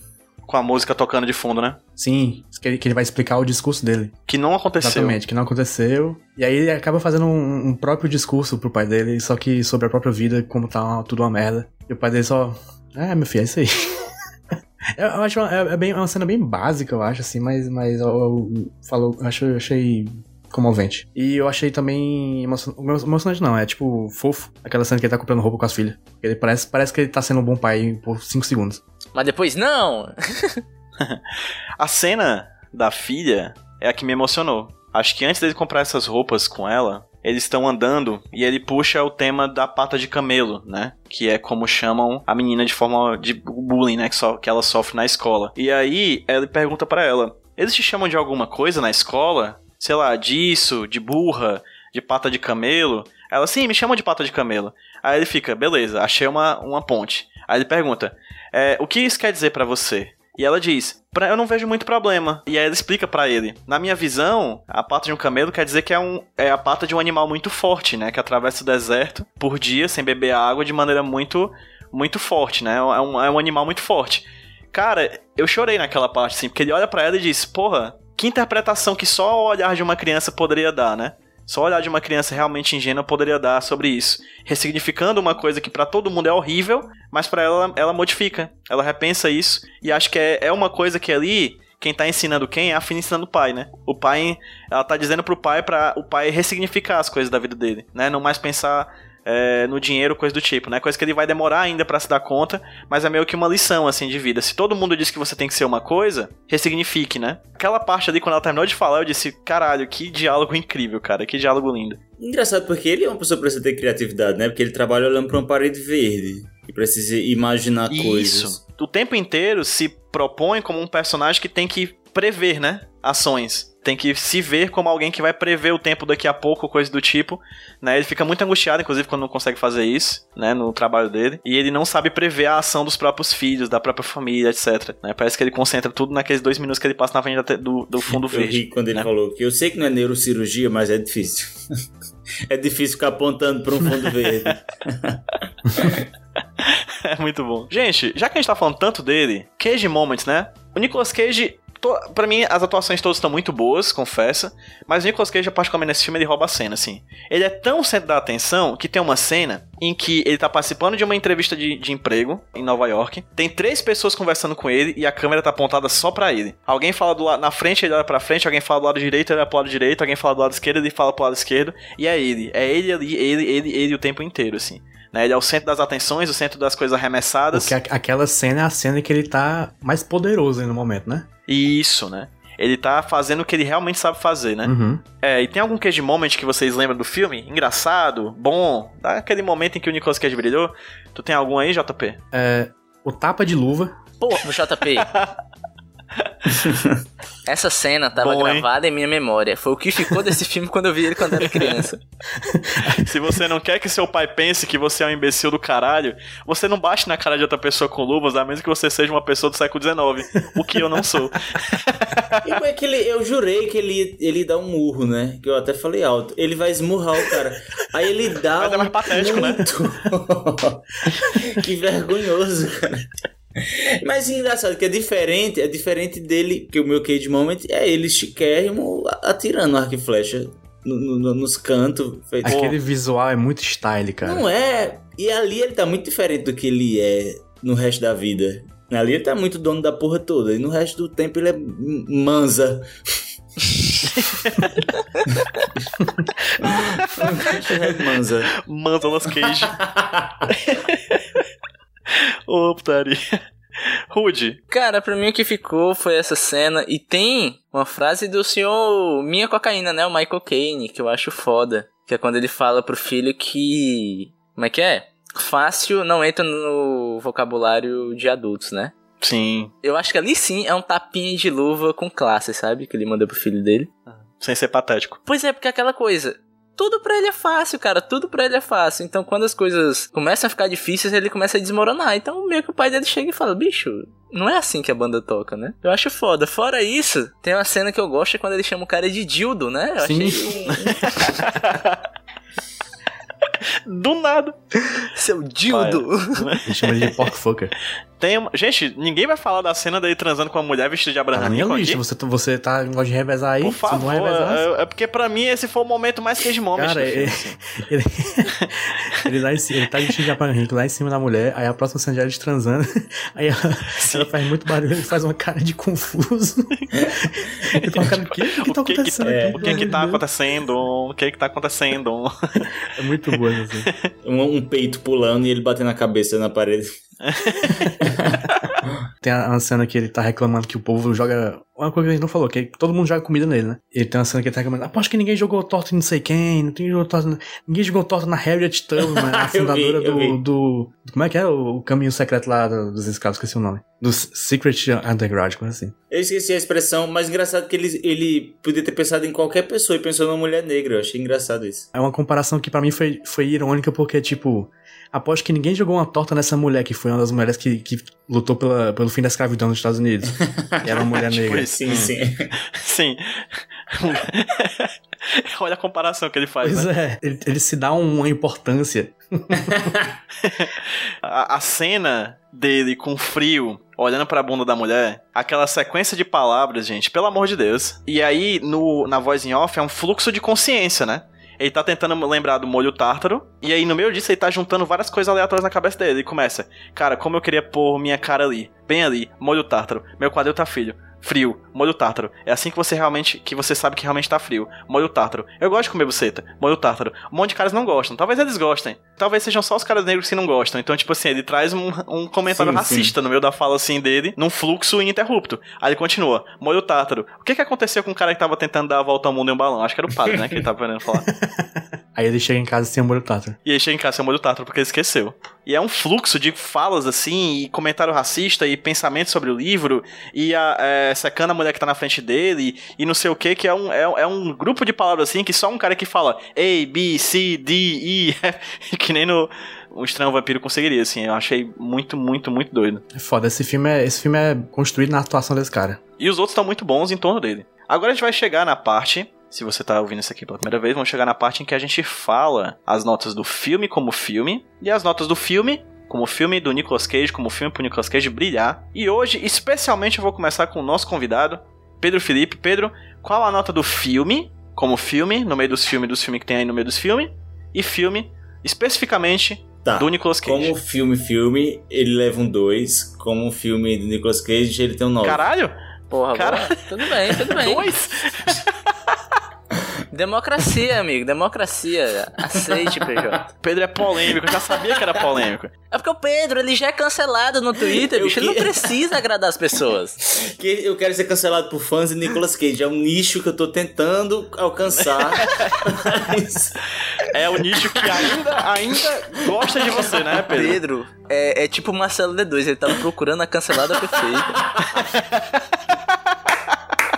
Com a música tocando de fundo, né? Sim, que ele, que ele vai explicar o discurso dele. Que não aconteceu. Exatamente, que não aconteceu. E aí ele acaba fazendo um, um próprio discurso pro pai dele, só que sobre a própria vida, como tá tudo uma merda. E o pai dele só. Ah, meu filho, é isso aí. Eu, eu acho uma, é, é bem, é uma cena bem básica, eu acho, assim, mas, mas eu, eu, falou, eu achei, eu achei comovente. E eu achei também emocion... emocionante, não, é tipo fofo, aquela cena que ele tá comprando roupa com as filhas. Ele parece, parece que ele tá sendo um bom pai por 5 segundos. Mas depois, não! a cena da filha é a que me emocionou. Acho que antes dele comprar essas roupas com ela, eles estão andando e ele puxa o tema da pata de camelo, né? Que é como chamam a menina de forma de bullying, né? Que, so, que ela sofre na escola. E aí ele pergunta para ela: Eles te chamam de alguma coisa na escola? Sei lá, disso, de burra, de pata de camelo? Ela, sim, me chamam de pata de camelo. Aí ele fica, beleza, achei uma, uma ponte. Aí ele pergunta: é, O que isso quer dizer para você? E ela diz: pra, Eu não vejo muito problema. E aí ela explica para ele: Na minha visão, a pata de um camelo quer dizer que é, um, é a pata de um animal muito forte, né? Que atravessa o deserto por dia sem beber água de maneira muito, muito forte, né? É um, é um animal muito forte. Cara, eu chorei naquela parte, assim, porque ele olha para ela e diz: Porra, que interpretação que só o olhar de uma criança poderia dar, né? Só olhar de uma criança realmente ingênua poderia dar sobre isso, ressignificando uma coisa que para todo mundo é horrível, mas para ela ela modifica, ela repensa isso e acho que é, é uma coisa que ali quem tá ensinando quem é a filha ensinando o pai, né? O pai, ela tá dizendo pro pai para o pai ressignificar as coisas da vida dele, né? Não mais pensar é, no dinheiro, coisa do tipo, né? Coisa que ele vai demorar ainda para se dar conta, mas é meio que uma lição, assim, de vida. Se todo mundo diz que você tem que ser uma coisa, ressignifique, né? Aquela parte ali, quando ela terminou de falar, eu disse, caralho, que diálogo incrível, cara, que diálogo lindo. Engraçado, porque ele é uma pessoa que precisa ter criatividade, né? Porque ele trabalha olhando pra uma parede verde e precisa imaginar Isso. coisas. Isso. O tempo inteiro se propõe como um personagem que tem que prever, né? Ações tem que se ver como alguém que vai prever o tempo daqui a pouco, coisa do tipo, né? Ele fica muito angustiado, inclusive, quando não consegue fazer isso, né, no trabalho dele, e ele não sabe prever a ação dos próprios filhos, da própria família, etc. Né? Parece que ele concentra tudo naqueles dois minutos que ele passa na frente do, do fundo verde. Eu ri quando ele né? falou que eu sei que não é neurocirurgia, mas é difícil. é difícil ficar apontando para um fundo verde. é muito bom. Gente, já que a gente tá falando tanto dele, Cage Moments, né? O Nicolas Cage para mim, as atuações todas estão muito boas, confesso. Mas o Nicolas Cage, particularmente nesse filme, ele rouba a cena, assim. Ele é tão centro da atenção que tem uma cena em que ele tá participando de uma entrevista de, de emprego em Nova York. Tem três pessoas conversando com ele e a câmera tá apontada só para ele. Alguém fala do lado na frente, ele olha pra frente, alguém fala do lado direito, ele olha pro lado direito, alguém fala do lado esquerdo, ele fala pro lado esquerdo. E é ele. É ele ali, ele, ele, ele o tempo inteiro, assim. Né? Ele é o centro das atenções, o centro das coisas arremessadas. Porque aquela cena é a cena que ele tá mais poderoso no momento, né? Isso, né? Ele tá fazendo o que ele realmente sabe fazer, né? Uhum. É, e tem algum Cage Moment que vocês lembram do filme? Engraçado, bom, daquele momento em que o Nicolas Cage brilhou. Tu tem algum aí, JP? É, o tapa de luva. Pô, JP. Essa cena tava Bom, gravada em minha memória. Foi o que ficou desse filme quando eu vi ele quando era criança. Se você não quer que seu pai pense que você é um imbecil do caralho, você não bate na cara de outra pessoa com luvas, a menos que você seja uma pessoa do século XIX. O que eu não sou. E como é que ele. Eu jurei que ele, ele dá um murro, né? Que eu até falei alto. Ele vai esmurrar o cara. Aí ele dá. Mas um é mais patético, muito... né? que vergonhoso, cara. Mas engraçado que é diferente, é diferente dele, que o meu Cage Moment é ele chiquérrimo atirando arco e flecha no, no, nos cantos. Feito. Aquele visual é muito style, cara. Não é. E ali ele tá muito diferente do que ele é no resto da vida. Ali ele tá muito dono da porra toda. E no resto do tempo ele é manza. manza. Manza Las Cage. Ô, putaria. Rude. Cara, pra mim o que ficou foi essa cena. E tem uma frase do senhor Minha Cocaína, né? O Michael Caine, que eu acho foda. Que é quando ele fala pro filho que. Como é que é? Fácil não entra no vocabulário de adultos, né? Sim. Eu acho que ali sim é um tapinha de luva com classe, sabe? Que ele manda pro filho dele. Sem ser patético. Pois é, porque aquela coisa. Tudo pra ele é fácil, cara. Tudo pra ele é fácil. Então, quando as coisas começam a ficar difíceis, ele começa a desmoronar. Então, meio que o pai dele chega e fala: Bicho, não é assim que a banda toca, né? Eu acho foda. Fora isso, tem uma cena que eu gosto é quando ele chama o cara de Dildo, né? Eu Sim. achei Do nada. Seu Dildo! Ele chama ele de porkfucker. Tem uma... Gente, ninguém vai falar da cena dele transando com uma mulher vestida de Tá Abraham na minha Lincoln lista. aqui? Você, você tá gosta de revezar aí? Por favor, revezar, é, é porque pra mim esse foi o momento mais queijo moment Cara, é- assim. ele, ele, lá em cima, ele tá vestido de Abraham Lincoln lá em cima da mulher, aí a próxima cena já é eles transando, aí ela, ela faz muito barulho, ele faz uma cara de confuso. Ele tá uma cara de que tá O que que, acontecendo é, o que que Pelo tá de acontecendo? O que que tá acontecendo? É muito boa cena. Um, um peito pulando e ele batendo a cabeça na parede. Tem a- uma cena que ele tá reclamando que o povo joga. Uma coisa que a gente não falou, que todo mundo joga comida nele, né? Ele tem uma cena que ele tá reclamando. Aposto que ninguém jogou torta em não sei quem, não tem jogou torta, ninguém jogou torta na Harriet Tubman, a vi, fundadora eu do, vi. do. Como é que é? O caminho secreto lá do- dos escravos, esqueci o nome. Do Secret Underground, coisa assim. Eu esqueci a expressão, mas engraçado que ele, ele podia ter pensado em qualquer pessoa e pensou numa mulher negra. Eu achei engraçado isso. É uma comparação que pra mim foi, foi irônica, porque, tipo, aposto que ninguém jogou uma torta nessa mulher, que foi uma das mulheres que, que lutou pela, pelo fim da escravidão nos Estados Unidos. E era uma mulher Tipo negra. isso. Sim, sim. Sim. Olha a comparação que ele faz, Pois né? é, ele, ele se dá uma importância. A, a cena dele com frio, olhando pra bunda da mulher, aquela sequência de palavras, gente, pelo amor de Deus. E aí, no, na voz em off, é um fluxo de consciência, né? Ele tá tentando lembrar do molho tártaro, e aí no meio disso ele tá juntando várias coisas aleatórias na cabeça dele. Ele começa, cara, como eu queria pôr minha cara ali, bem ali, molho tártaro, meu quadril tá filho. Frio, molho tártaro. É assim que você realmente. que você sabe que realmente tá frio. Molho tártaro. Eu gosto de comer buceta. Molho tártaro. Um monte de caras não gostam. Talvez eles gostem. Talvez sejam só os caras negros que não gostam. Então, tipo assim, ele traz um, um comentário Sim, racista no meio da fala assim dele, num fluxo ininterrupto. Aí ele continua. Molho tártaro. O que que aconteceu com o cara que tava tentando dar a volta ao mundo em um balão? Acho que era o padre, né? Que ele tava querendo falar. Aí ele chega em casa sem molho tártaro. E aí chega em casa seu molho tártaro porque ele esqueceu. E é um fluxo de falas assim, e comentário racista, e pensamento sobre o livro, e a, é, secando a mulher que tá na frente dele, e não sei o que, que é um, é, um- é um grupo de palavras assim que só um cara que fala A, B, C, D, E, F, que nem no. Um estranho vampiro conseguiria, assim. Eu achei muito, muito, muito doido. É foda, esse filme é, esse filme é construído na atuação desse cara. E os outros estão muito bons em torno dele. Agora a gente vai chegar na parte. Se você tá ouvindo isso aqui pela primeira vez, vamos chegar na parte em que a gente fala as notas do filme como filme e as notas do filme como filme do Nicolas Cage, como filme pro Nicolas Cage brilhar. E hoje, especialmente, eu vou começar com o nosso convidado, Pedro Felipe. Pedro, qual a nota do filme, como filme, no meio dos filmes, dos filmes que tem aí no meio dos filmes, e filme, especificamente, Tá. do Nicolas Cage? Como filme, filme, ele leva um 2. Como filme do Nicolas Cage, ele tem um 9. Caralho? Porra, Cara- boa. tudo bem, tudo bem. Dois? Democracia, amigo, democracia. Aceite, PJ. Pedro é polêmico, eu já sabia que era polêmico. É porque o Pedro, ele já é cancelado no Twitter, bicho. Ele não precisa agradar as pessoas. Que eu quero ser cancelado por fãs de Nicolas Cage. É um nicho que eu tô tentando alcançar. Mas- É o nicho que ainda, ainda gosta de você, né, Pedro? Pedro é, é tipo o Marcelo D2, ele tava procurando a cancelada perfeita.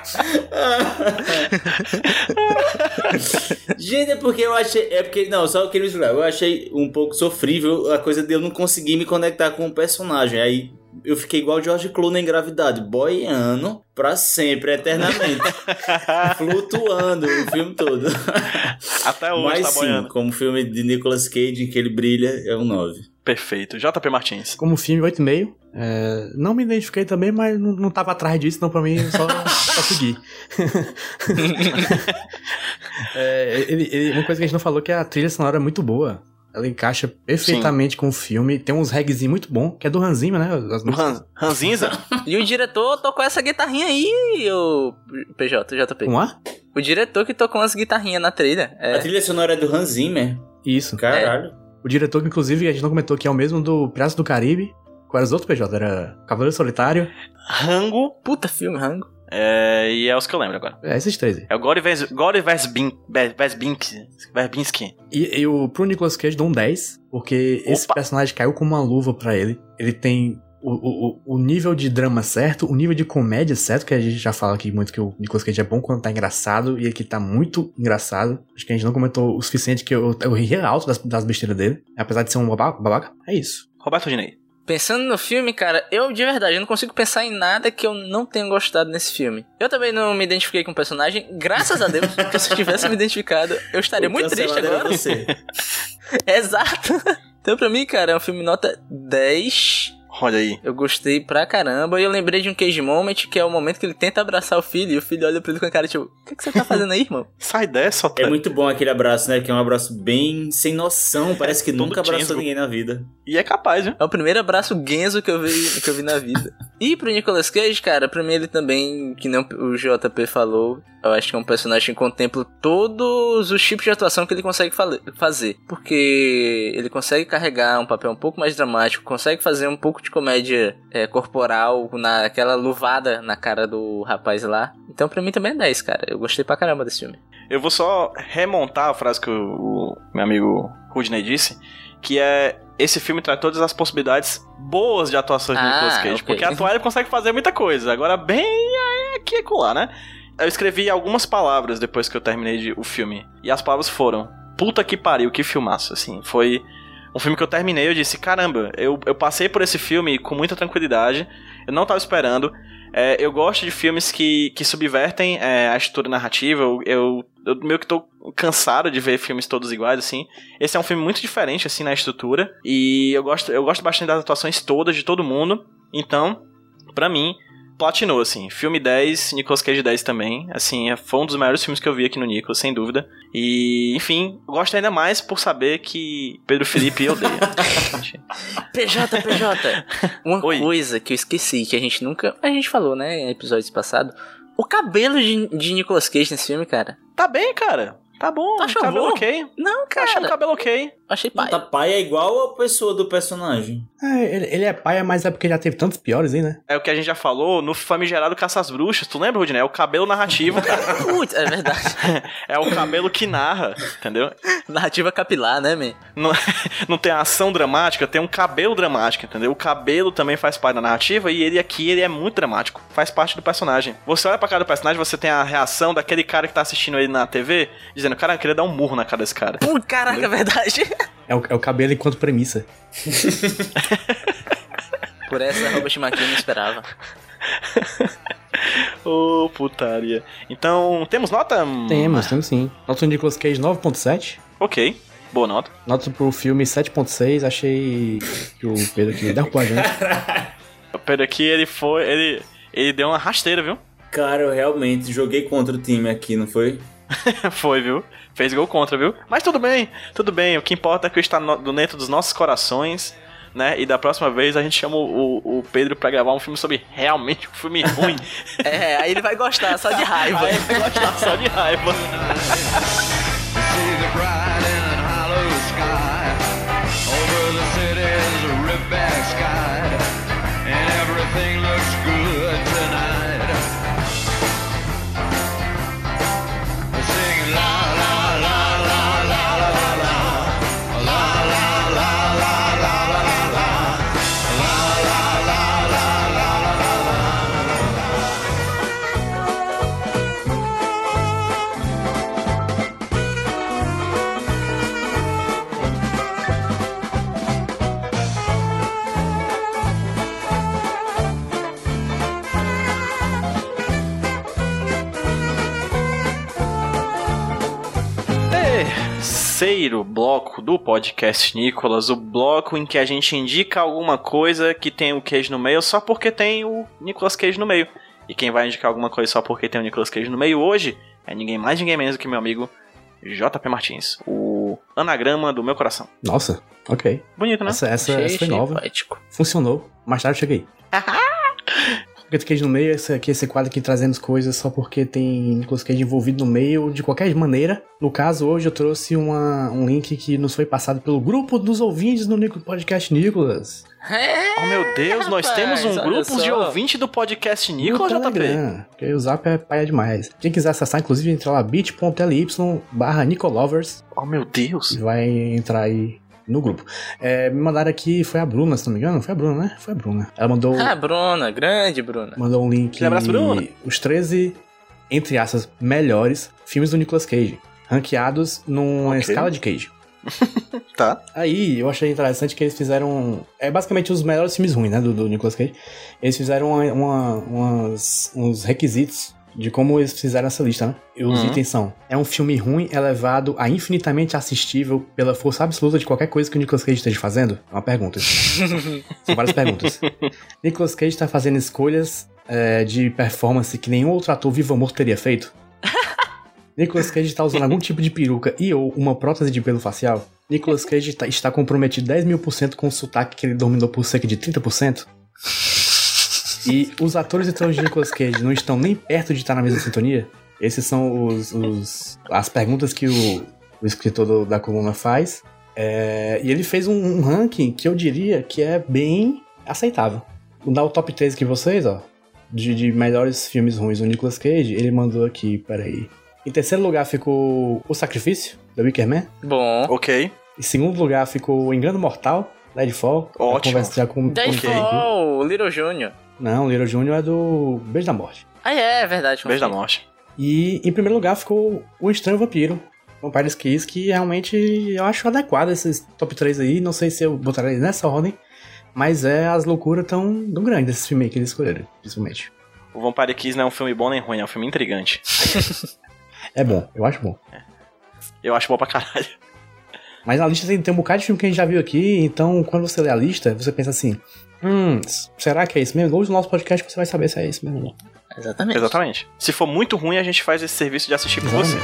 Gente, é porque eu achei. É porque. Não, só eu queria explicar. Eu achei um pouco sofrível a coisa de eu não conseguir me conectar com o personagem. Aí eu fiquei igual o George Clooney em gravidade, boiando pra sempre, eternamente. flutuando o filme todo. Até hoje Mas tá sim, boiando. como filme de Nicolas Cage em que ele brilha, é um 9. Perfeito. JP Martins. Como filme, 8,5. É, não me identifiquei também, mas não, não tava atrás disso, então pra mim só, só seguir. É, ele- ele- uma coisa que a gente não falou é que a trilha sonora é muito boa. Ela encaixa perfeitamente com o filme. Tem uns reggaezinho muito bom, que é do Hans Zimmer, né? As Han, Ranzinza? E o diretor tocou essa guitarrinha aí, o PJ, JP. Um A? O diretor que tocou umas guitarrinhas na trilha. A É. trilha sonora é do Hans Zimmer. Isso. Caralho. O diretor, que inclusive, a gente não comentou que é o mesmo do Piratas do Caribe, Qual era os outros, PJ? Era Cavaleiro Solitário? Rango Puta filme, Rango. É, e é os que eu lembro agora. É, esses três aí. É o Gore Vers- Gore Ver- Verbinski. Verbinski. E eu, pro Nicolas Cage, dou um 10, porque esse Opa. personagem caiu como uma luva pra ele. Ele tem o, o, o nível de drama certo, o nível de comédia certo, que a gente já fala aqui muito que o Nicolas Cage é bom quando tá engraçado, e aqui tá muito engraçado. Acho que a gente não comentou o suficiente que eu, eu ri alto das, das besteiras dele, apesar de ser um babaca. babaca. É isso. Roberto Dinei. Pensando no filme, cara, eu de verdade eu não consigo pensar em nada que eu não tenha gostado nesse filme. Eu também não me identifiquei com o personagem, graças a Deus, porque se eu tivesse me identificado, eu estaria muito triste Cancelado era agora. Você. Exato. Então, pra mim, cara, é um filme nota 10. Olha aí. Eu gostei pra caramba. E eu lembrei de um Cage Moment, que é o momento que ele tenta abraçar o filho. E o filho olha pra ele com a cara, tipo, o que, que você tá fazendo aí, irmão? Sai dessa, É otário. muito bom aquele abraço, né? Que é um abraço bem sem noção. Parece que Todo nunca abraçou ninguém na vida. E é capaz, viu? É o primeiro abraço Genzo que eu vi, que eu vi na vida. E pro Nicolas Cage, cara, pra mim ele também, que nem o JP falou, eu acho que é um personagem que contempla todos os tipos de atuação que ele consegue fazer. Porque ele consegue carregar um papel um pouco mais dramático, consegue fazer um pouco de comédia é, corporal, naquela luvada na cara do rapaz lá. Então pra mim também é 10, cara. Eu gostei pra caramba desse filme. Eu vou só remontar a frase que o, o meu amigo Rudney disse, que é esse filme traz todas as possibilidades boas de atuações Ah, Nicolas Cage, ok. porque atuar ele consegue fazer muita coisa. Agora bem aqui e acolá, né? Eu escrevi algumas palavras depois que eu terminei de- o filme, e as palavras foram: "Puta que pariu, que filmaço", assim. Foi um filme que eu terminei, eu disse: "Caramba, eu, eu passei por esse filme com muita tranquilidade. Eu não tava esperando. É, eu gosto de filmes que, que subvertem é, a estrutura narrativa. Eu, eu, eu meio que tô cansado de ver filmes todos iguais, assim. Esse é um filme muito diferente, assim, na estrutura. E eu gosto, eu gosto bastante das atuações todas, de todo mundo. Então, pra mim, platinou, assim. Filme 10, Nicolas Cage 10 também. Assim, é- foi um dos maiores filmes que eu vi aqui no Nicolas, sem dúvida. E, enfim, gosto ainda mais por saber que Pedro Felipe odeia. PJ, PJ. Uma Oi. coisa que eu esqueci, que a gente nunca. A gente falou, né, em episódios passados. O cabelo de, de Nicolas Cage nesse filme, cara. tá bem, cara. Tá bom, Tá cabelo bom? ok. Não, Tá achando o cara. cabelo ok. Achei pai. tá pai é igual a pessoa do personagem. É, ele, ele é paia, mas é porque já teve tantos piores aí, né? É o que a gente já falou no famigerado Caça às Bruxas. Tu lembra, Rudinei? É o cabelo narrativo. Putz, é verdade. É o cabelo que narra, entendeu? Narrativa capilar, né, man? Não, não tem a ação dramática, tem um cabelo dramático, entendeu? O cabelo também faz parte da narrativa e ele aqui, ele é muito dramático. Faz parte do personagem. Você olha pra cara do personagem, você tem a reação daquele cara que tá assistindo ele na TV, dizendo, cara, eu queria dar um murro na cara desse cara. Pô, caraca, é verdade. É o, é o cabelo enquanto premissa. Por essa Robert McKee não esperava. Ô, putaria. Então, temos nota? Temos, temos sim. Nota do Nicolas Cage 9.7. Ok, boa nota. Nota pro filme 7.6. Achei que o Pedro aqui derrubou a gente. O Pedro aqui, ele foi, ele, ele deu uma rasteira, viu? Cara, eu realmente joguei contra o time aqui, não foi? Foi, viu? Fez gol contra, viu? Mas tudo bem, tudo bem. O que importa é que está no, dentro dos nossos corações, né? E da próxima vez a gente chama o, o Pedro pra gravar um filme sobre realmente um filme ruim. É, aí ele vai gostar, só de raiva. Aí ele vai gostar só de raiva. Terceiro bloco do podcast Nicolas, o bloco em que a gente indica alguma coisa que tem o Cage no meio só porque tem o Nicolas Cage no meio. E quem vai indicar alguma coisa só porque tem o Nicolas Cage no meio hoje é ninguém mais, ninguém menos do que meu amigo JP Martins, o anagrama do meu coração. Nossa, ok. Bonito, né? Essa, essa, Achei, essa foi nova. poético. Funcionou. Mais tarde eu cheguei. Nicolas Cage no meio, esse aqui, esse quadro aqui trazendo coisas só porque tem Nicolas Cage envolvido no meio, de qualquer maneira. No caso, hoje eu trouxe uma, um link que nos foi passado pelo grupo dos ouvintes do Nico- podcast Nicolas. É, Oh meu Deus, nós rapaz, temos um grupo de ouvinte do podcast no Nicolas JP. Telegram, porque o Zap é paia demais. Quem quiser acessar, inclusive, entra lá bit.ly barra Nicolovers Oh meu Deus. e vai entrar aí no grupo. É, me mandaram aqui, foi a Bruna, se não me engano, foi a Bruna, né? Foi a Bruna. Ela mandou, Ah, Bruna, grande Bruna. mandou um link. Aquele abraço, Bruna. Os 13, entre aspas, melhores filmes do Nicolas Cage. Ranqueados numa Ok. escala de Cage. Tá. Aí eu achei interessante que eles fizeram. É basicamente os melhores filmes ruins, né? Do, do Nicolas Cage. Eles fizeram uma, uma- umas- uns requisitos de como eles fizeram essa lista, né? E os Uhum. itens são: é um filme ruim elevado a infinitamente assistível pela força absoluta de qualquer coisa que o Nicolas Cage esteja fazendo? É uma pergunta. São várias perguntas. Nicolas Cage tá fazendo escolhas é, de performance que nenhum outro ator vivo ou morto teria feito? Nicolas Cage está usando algum tipo de peruca e ou uma prótese de pelo facial? Nicolas Cage tá- está comprometido 10 mil por cento com o sotaque que ele dominou por cerca de 30%? E os atores e de Nicolas Cage não estão nem perto de estar na mesma sintonia? Esses são os, os- as perguntas que o, o escritor do- da coluna faz. É, e ele fez um, um ranking que eu diria que é bem aceitável. Vou dar o top 3 aqui pra vocês, ó. De, de melhores filmes ruins do Nicolas Cage. Ele mandou aqui, peraí. Em terceiro lugar ficou O Sacrifício, da Wicker Man. Bom. Ok. Em segundo lugar ficou O Engano Mortal, Deadfall. Ótimo. Já conversa já com, com- Deadfall, Little Junior. Não, Little Junior é do Beijo da Morte. Ah, é, é verdade. Beijo da morte. E em primeiro lugar ficou O Estranho Vampiro. Vampires Kiss, que realmente eu acho adequado esses top 3 aí. Não sei se eu botaria eles nessa ordem. Mas é as loucuras tão, tão grandes desses filmes aí que eles escolheram, principalmente. O Vampire Kiss não é um filme bom nem ruim, é um filme intrigante. É bom, eu acho bom. Eu acho bom pra caralho. Mas na lista tem, tem um bocado de filme que a gente já viu aqui, então quando você lê a lista, você pensa assim: hum, será que é isso mesmo? Hoje no nosso podcast você vai saber se é isso mesmo ou não. Exatamente. Exatamente. Se for muito ruim, a gente faz esse serviço de assistir com você.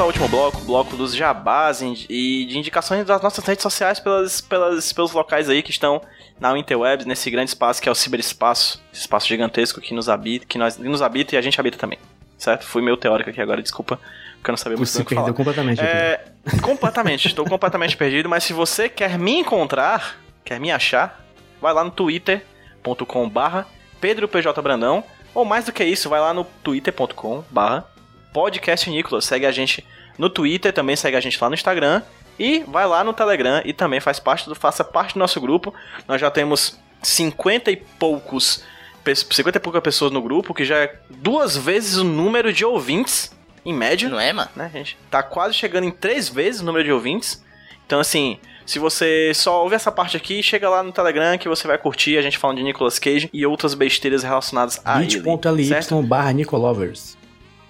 Ao último bloco, bloco dos jabás e de indicações das nossas redes sociais pelas, pelas, pelos locais aí que estão na Interwebs, nesse grande espaço que é o ciberespaço, esse espaço gigantesco que nos habita, que nós que nos habita e a gente habita também. Certo? Fui meio teórico aqui agora, desculpa, porque eu não sabia muito bem o que falar. completamente. É, completamente, estou completamente perdido, mas se você quer me encontrar, quer me achar, vai lá no twitter.com barra Pedro PJ Brandão, ou mais do que isso, vai lá no twitter.com barra podcast Nicolas, segue a gente no Twitter, também segue a gente lá no Instagram, e vai lá no Telegram e também faz parte do, faça parte do nosso grupo, nós já temos 50 e poucos, pe- 50 e poucas pessoas no grupo, que já é duas vezes o número de ouvintes, em média Não é, mano? né, gente? Tá quase chegando em três vezes o número de ouvintes. Então, assim, se você só ouve essa parte aqui, chega lá no Telegram que você vai curtir a gente falando de Nicolas Cage e outras besteiras relacionadas a ele. bit.ly barra Nicolovers.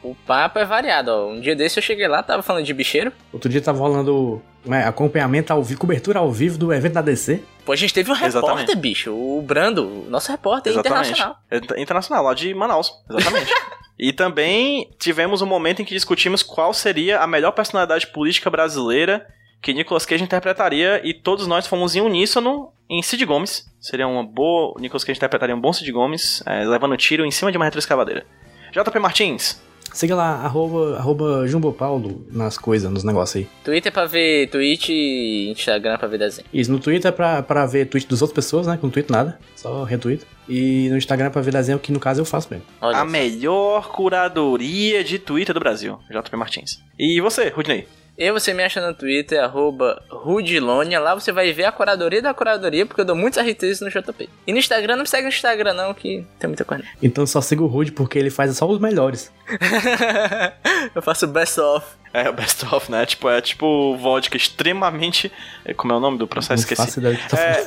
O papo é variado, ó. Um dia desse eu cheguei lá, tava falando de bicheiro. Outro dia tava rolando né, acompanhamento ao vivo, cobertura ao vivo do evento da DC. Pô, a gente teve um repórter, Exatamente. bicho. O Brando, nosso repórter Exatamente. internacional. É Internacional, lá de Manaus. Exatamente. e também tivemos um momento em que discutimos qual seria a melhor personalidade política brasileira que Nicolas Cage interpretaria e todos nós fomos em uníssono em Cid Gomes. Seria uma boa... Nicolas Cage interpretaria um bom Cid Gomes, é, levando tiro em cima de uma retroescavadeira. JP Martins, Siga lá, arroba, arroba Jumbo Paulo nas coisas, nos negócios aí. Twitter pra ver tweet e Instagram pra ver desenho. Isso, no Twitter é pra, pra ver tweet das outras pessoas, né? Que não tweet nada, só retweet. E no Instagram é pra ver desenho, que no caso eu faço mesmo. Olha a só. melhor curadoria de Twitter do Brasil. JP Martins. E você, Rudney? E você me acha no Twitter, arroba Rudilonia. Lá você vai ver a curadoria da curadoria, porque eu dou muitos RTs no JP. E no Instagram, não me segue no Instagram não, que tem muita coisa. Então só siga o Rude, porque ele faz só os melhores. eu faço best of. É, o best of, né? Tipo, é tipo vodka extremamente. é, Como é o nome do processo? não Esqueci. ideia que tá É.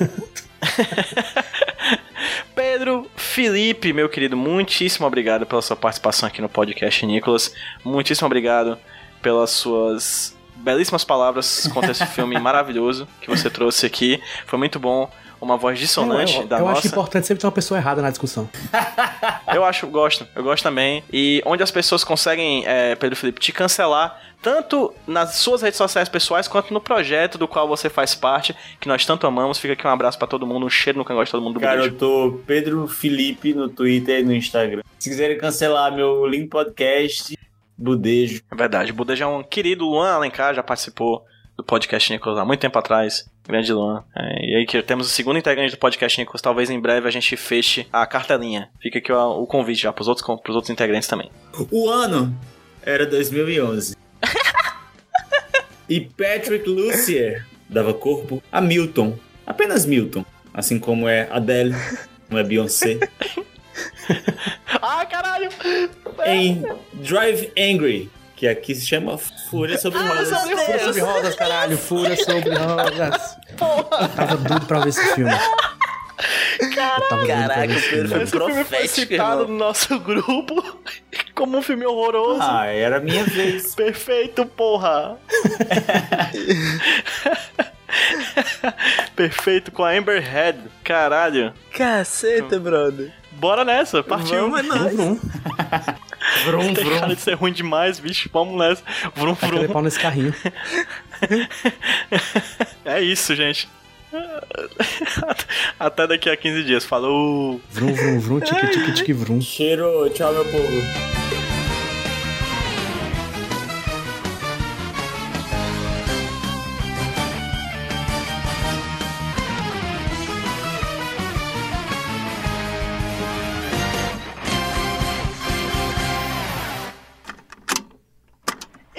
Pedro Felipe, meu querido, muitíssimo obrigado pela sua participação aqui no podcast, Nicolas. Muitíssimo obrigado pelas suas belíssimas palavras contra esse filme maravilhoso que você trouxe aqui. Foi muito bom. Uma voz dissonante eu, eu, da eu nossa. acho importante sempre ter uma pessoa errada na discussão. Eu acho, gosto, eu gosto também. E onde as pessoas conseguem, é, Pedro Felipe, te cancelar, tanto nas suas redes sociais pessoais, quanto no projeto do qual você faz parte, que nós tanto amamos. Fica aqui um abraço pra todo mundo, um cheiro no cangote de todo mundo do Cara, beijo. eu tô Pedro Felipe no Twitter e no Instagram. Se quiserem cancelar meu link podcast, budejo. É verdade, o Buda é um querido, Luan Alencar já participou do podcast Nicolas há muito tempo atrás. Grande Luan. É, e aí que temos o segundo integrante do podcast Nicolas. Talvez em breve a gente feche a cartelinha. Fica aqui o, o convite já pros outros, pros outros integrantes também. O ano era 2011. e Patrick Lucier dava corpo a Milton. Apenas Milton. Assim como é Adele, como é Beyoncé. Ai, caralho! em Drive Angry, que aqui se chama Fúria sobre Rodas. Fúria sobre rodas, caralho. Fúria sobre rodas. Eu tava doido pra ver esse filme. Caraca, ver esse filme. foi Esse filme foi profético, citado irmão. no nosso grupo como um filme horroroso. Ah, era minha vez. Perfeito, porra! Perfeito com a Amber Head. Caralho. Caceta, brother. Bora nessa, partiu. Vamos, é nóis. Vrum, Vrum, Tem cara de ser ruim demais, bicho. Vamos nessa. Vrum, Aquele vrum. pau nesse carrinho. É isso, gente. Até daqui a 15 dias. Falou! Vrum, vrum, vrum, tique, tique, tique, vrum. Cheiro, tchau, meu povo.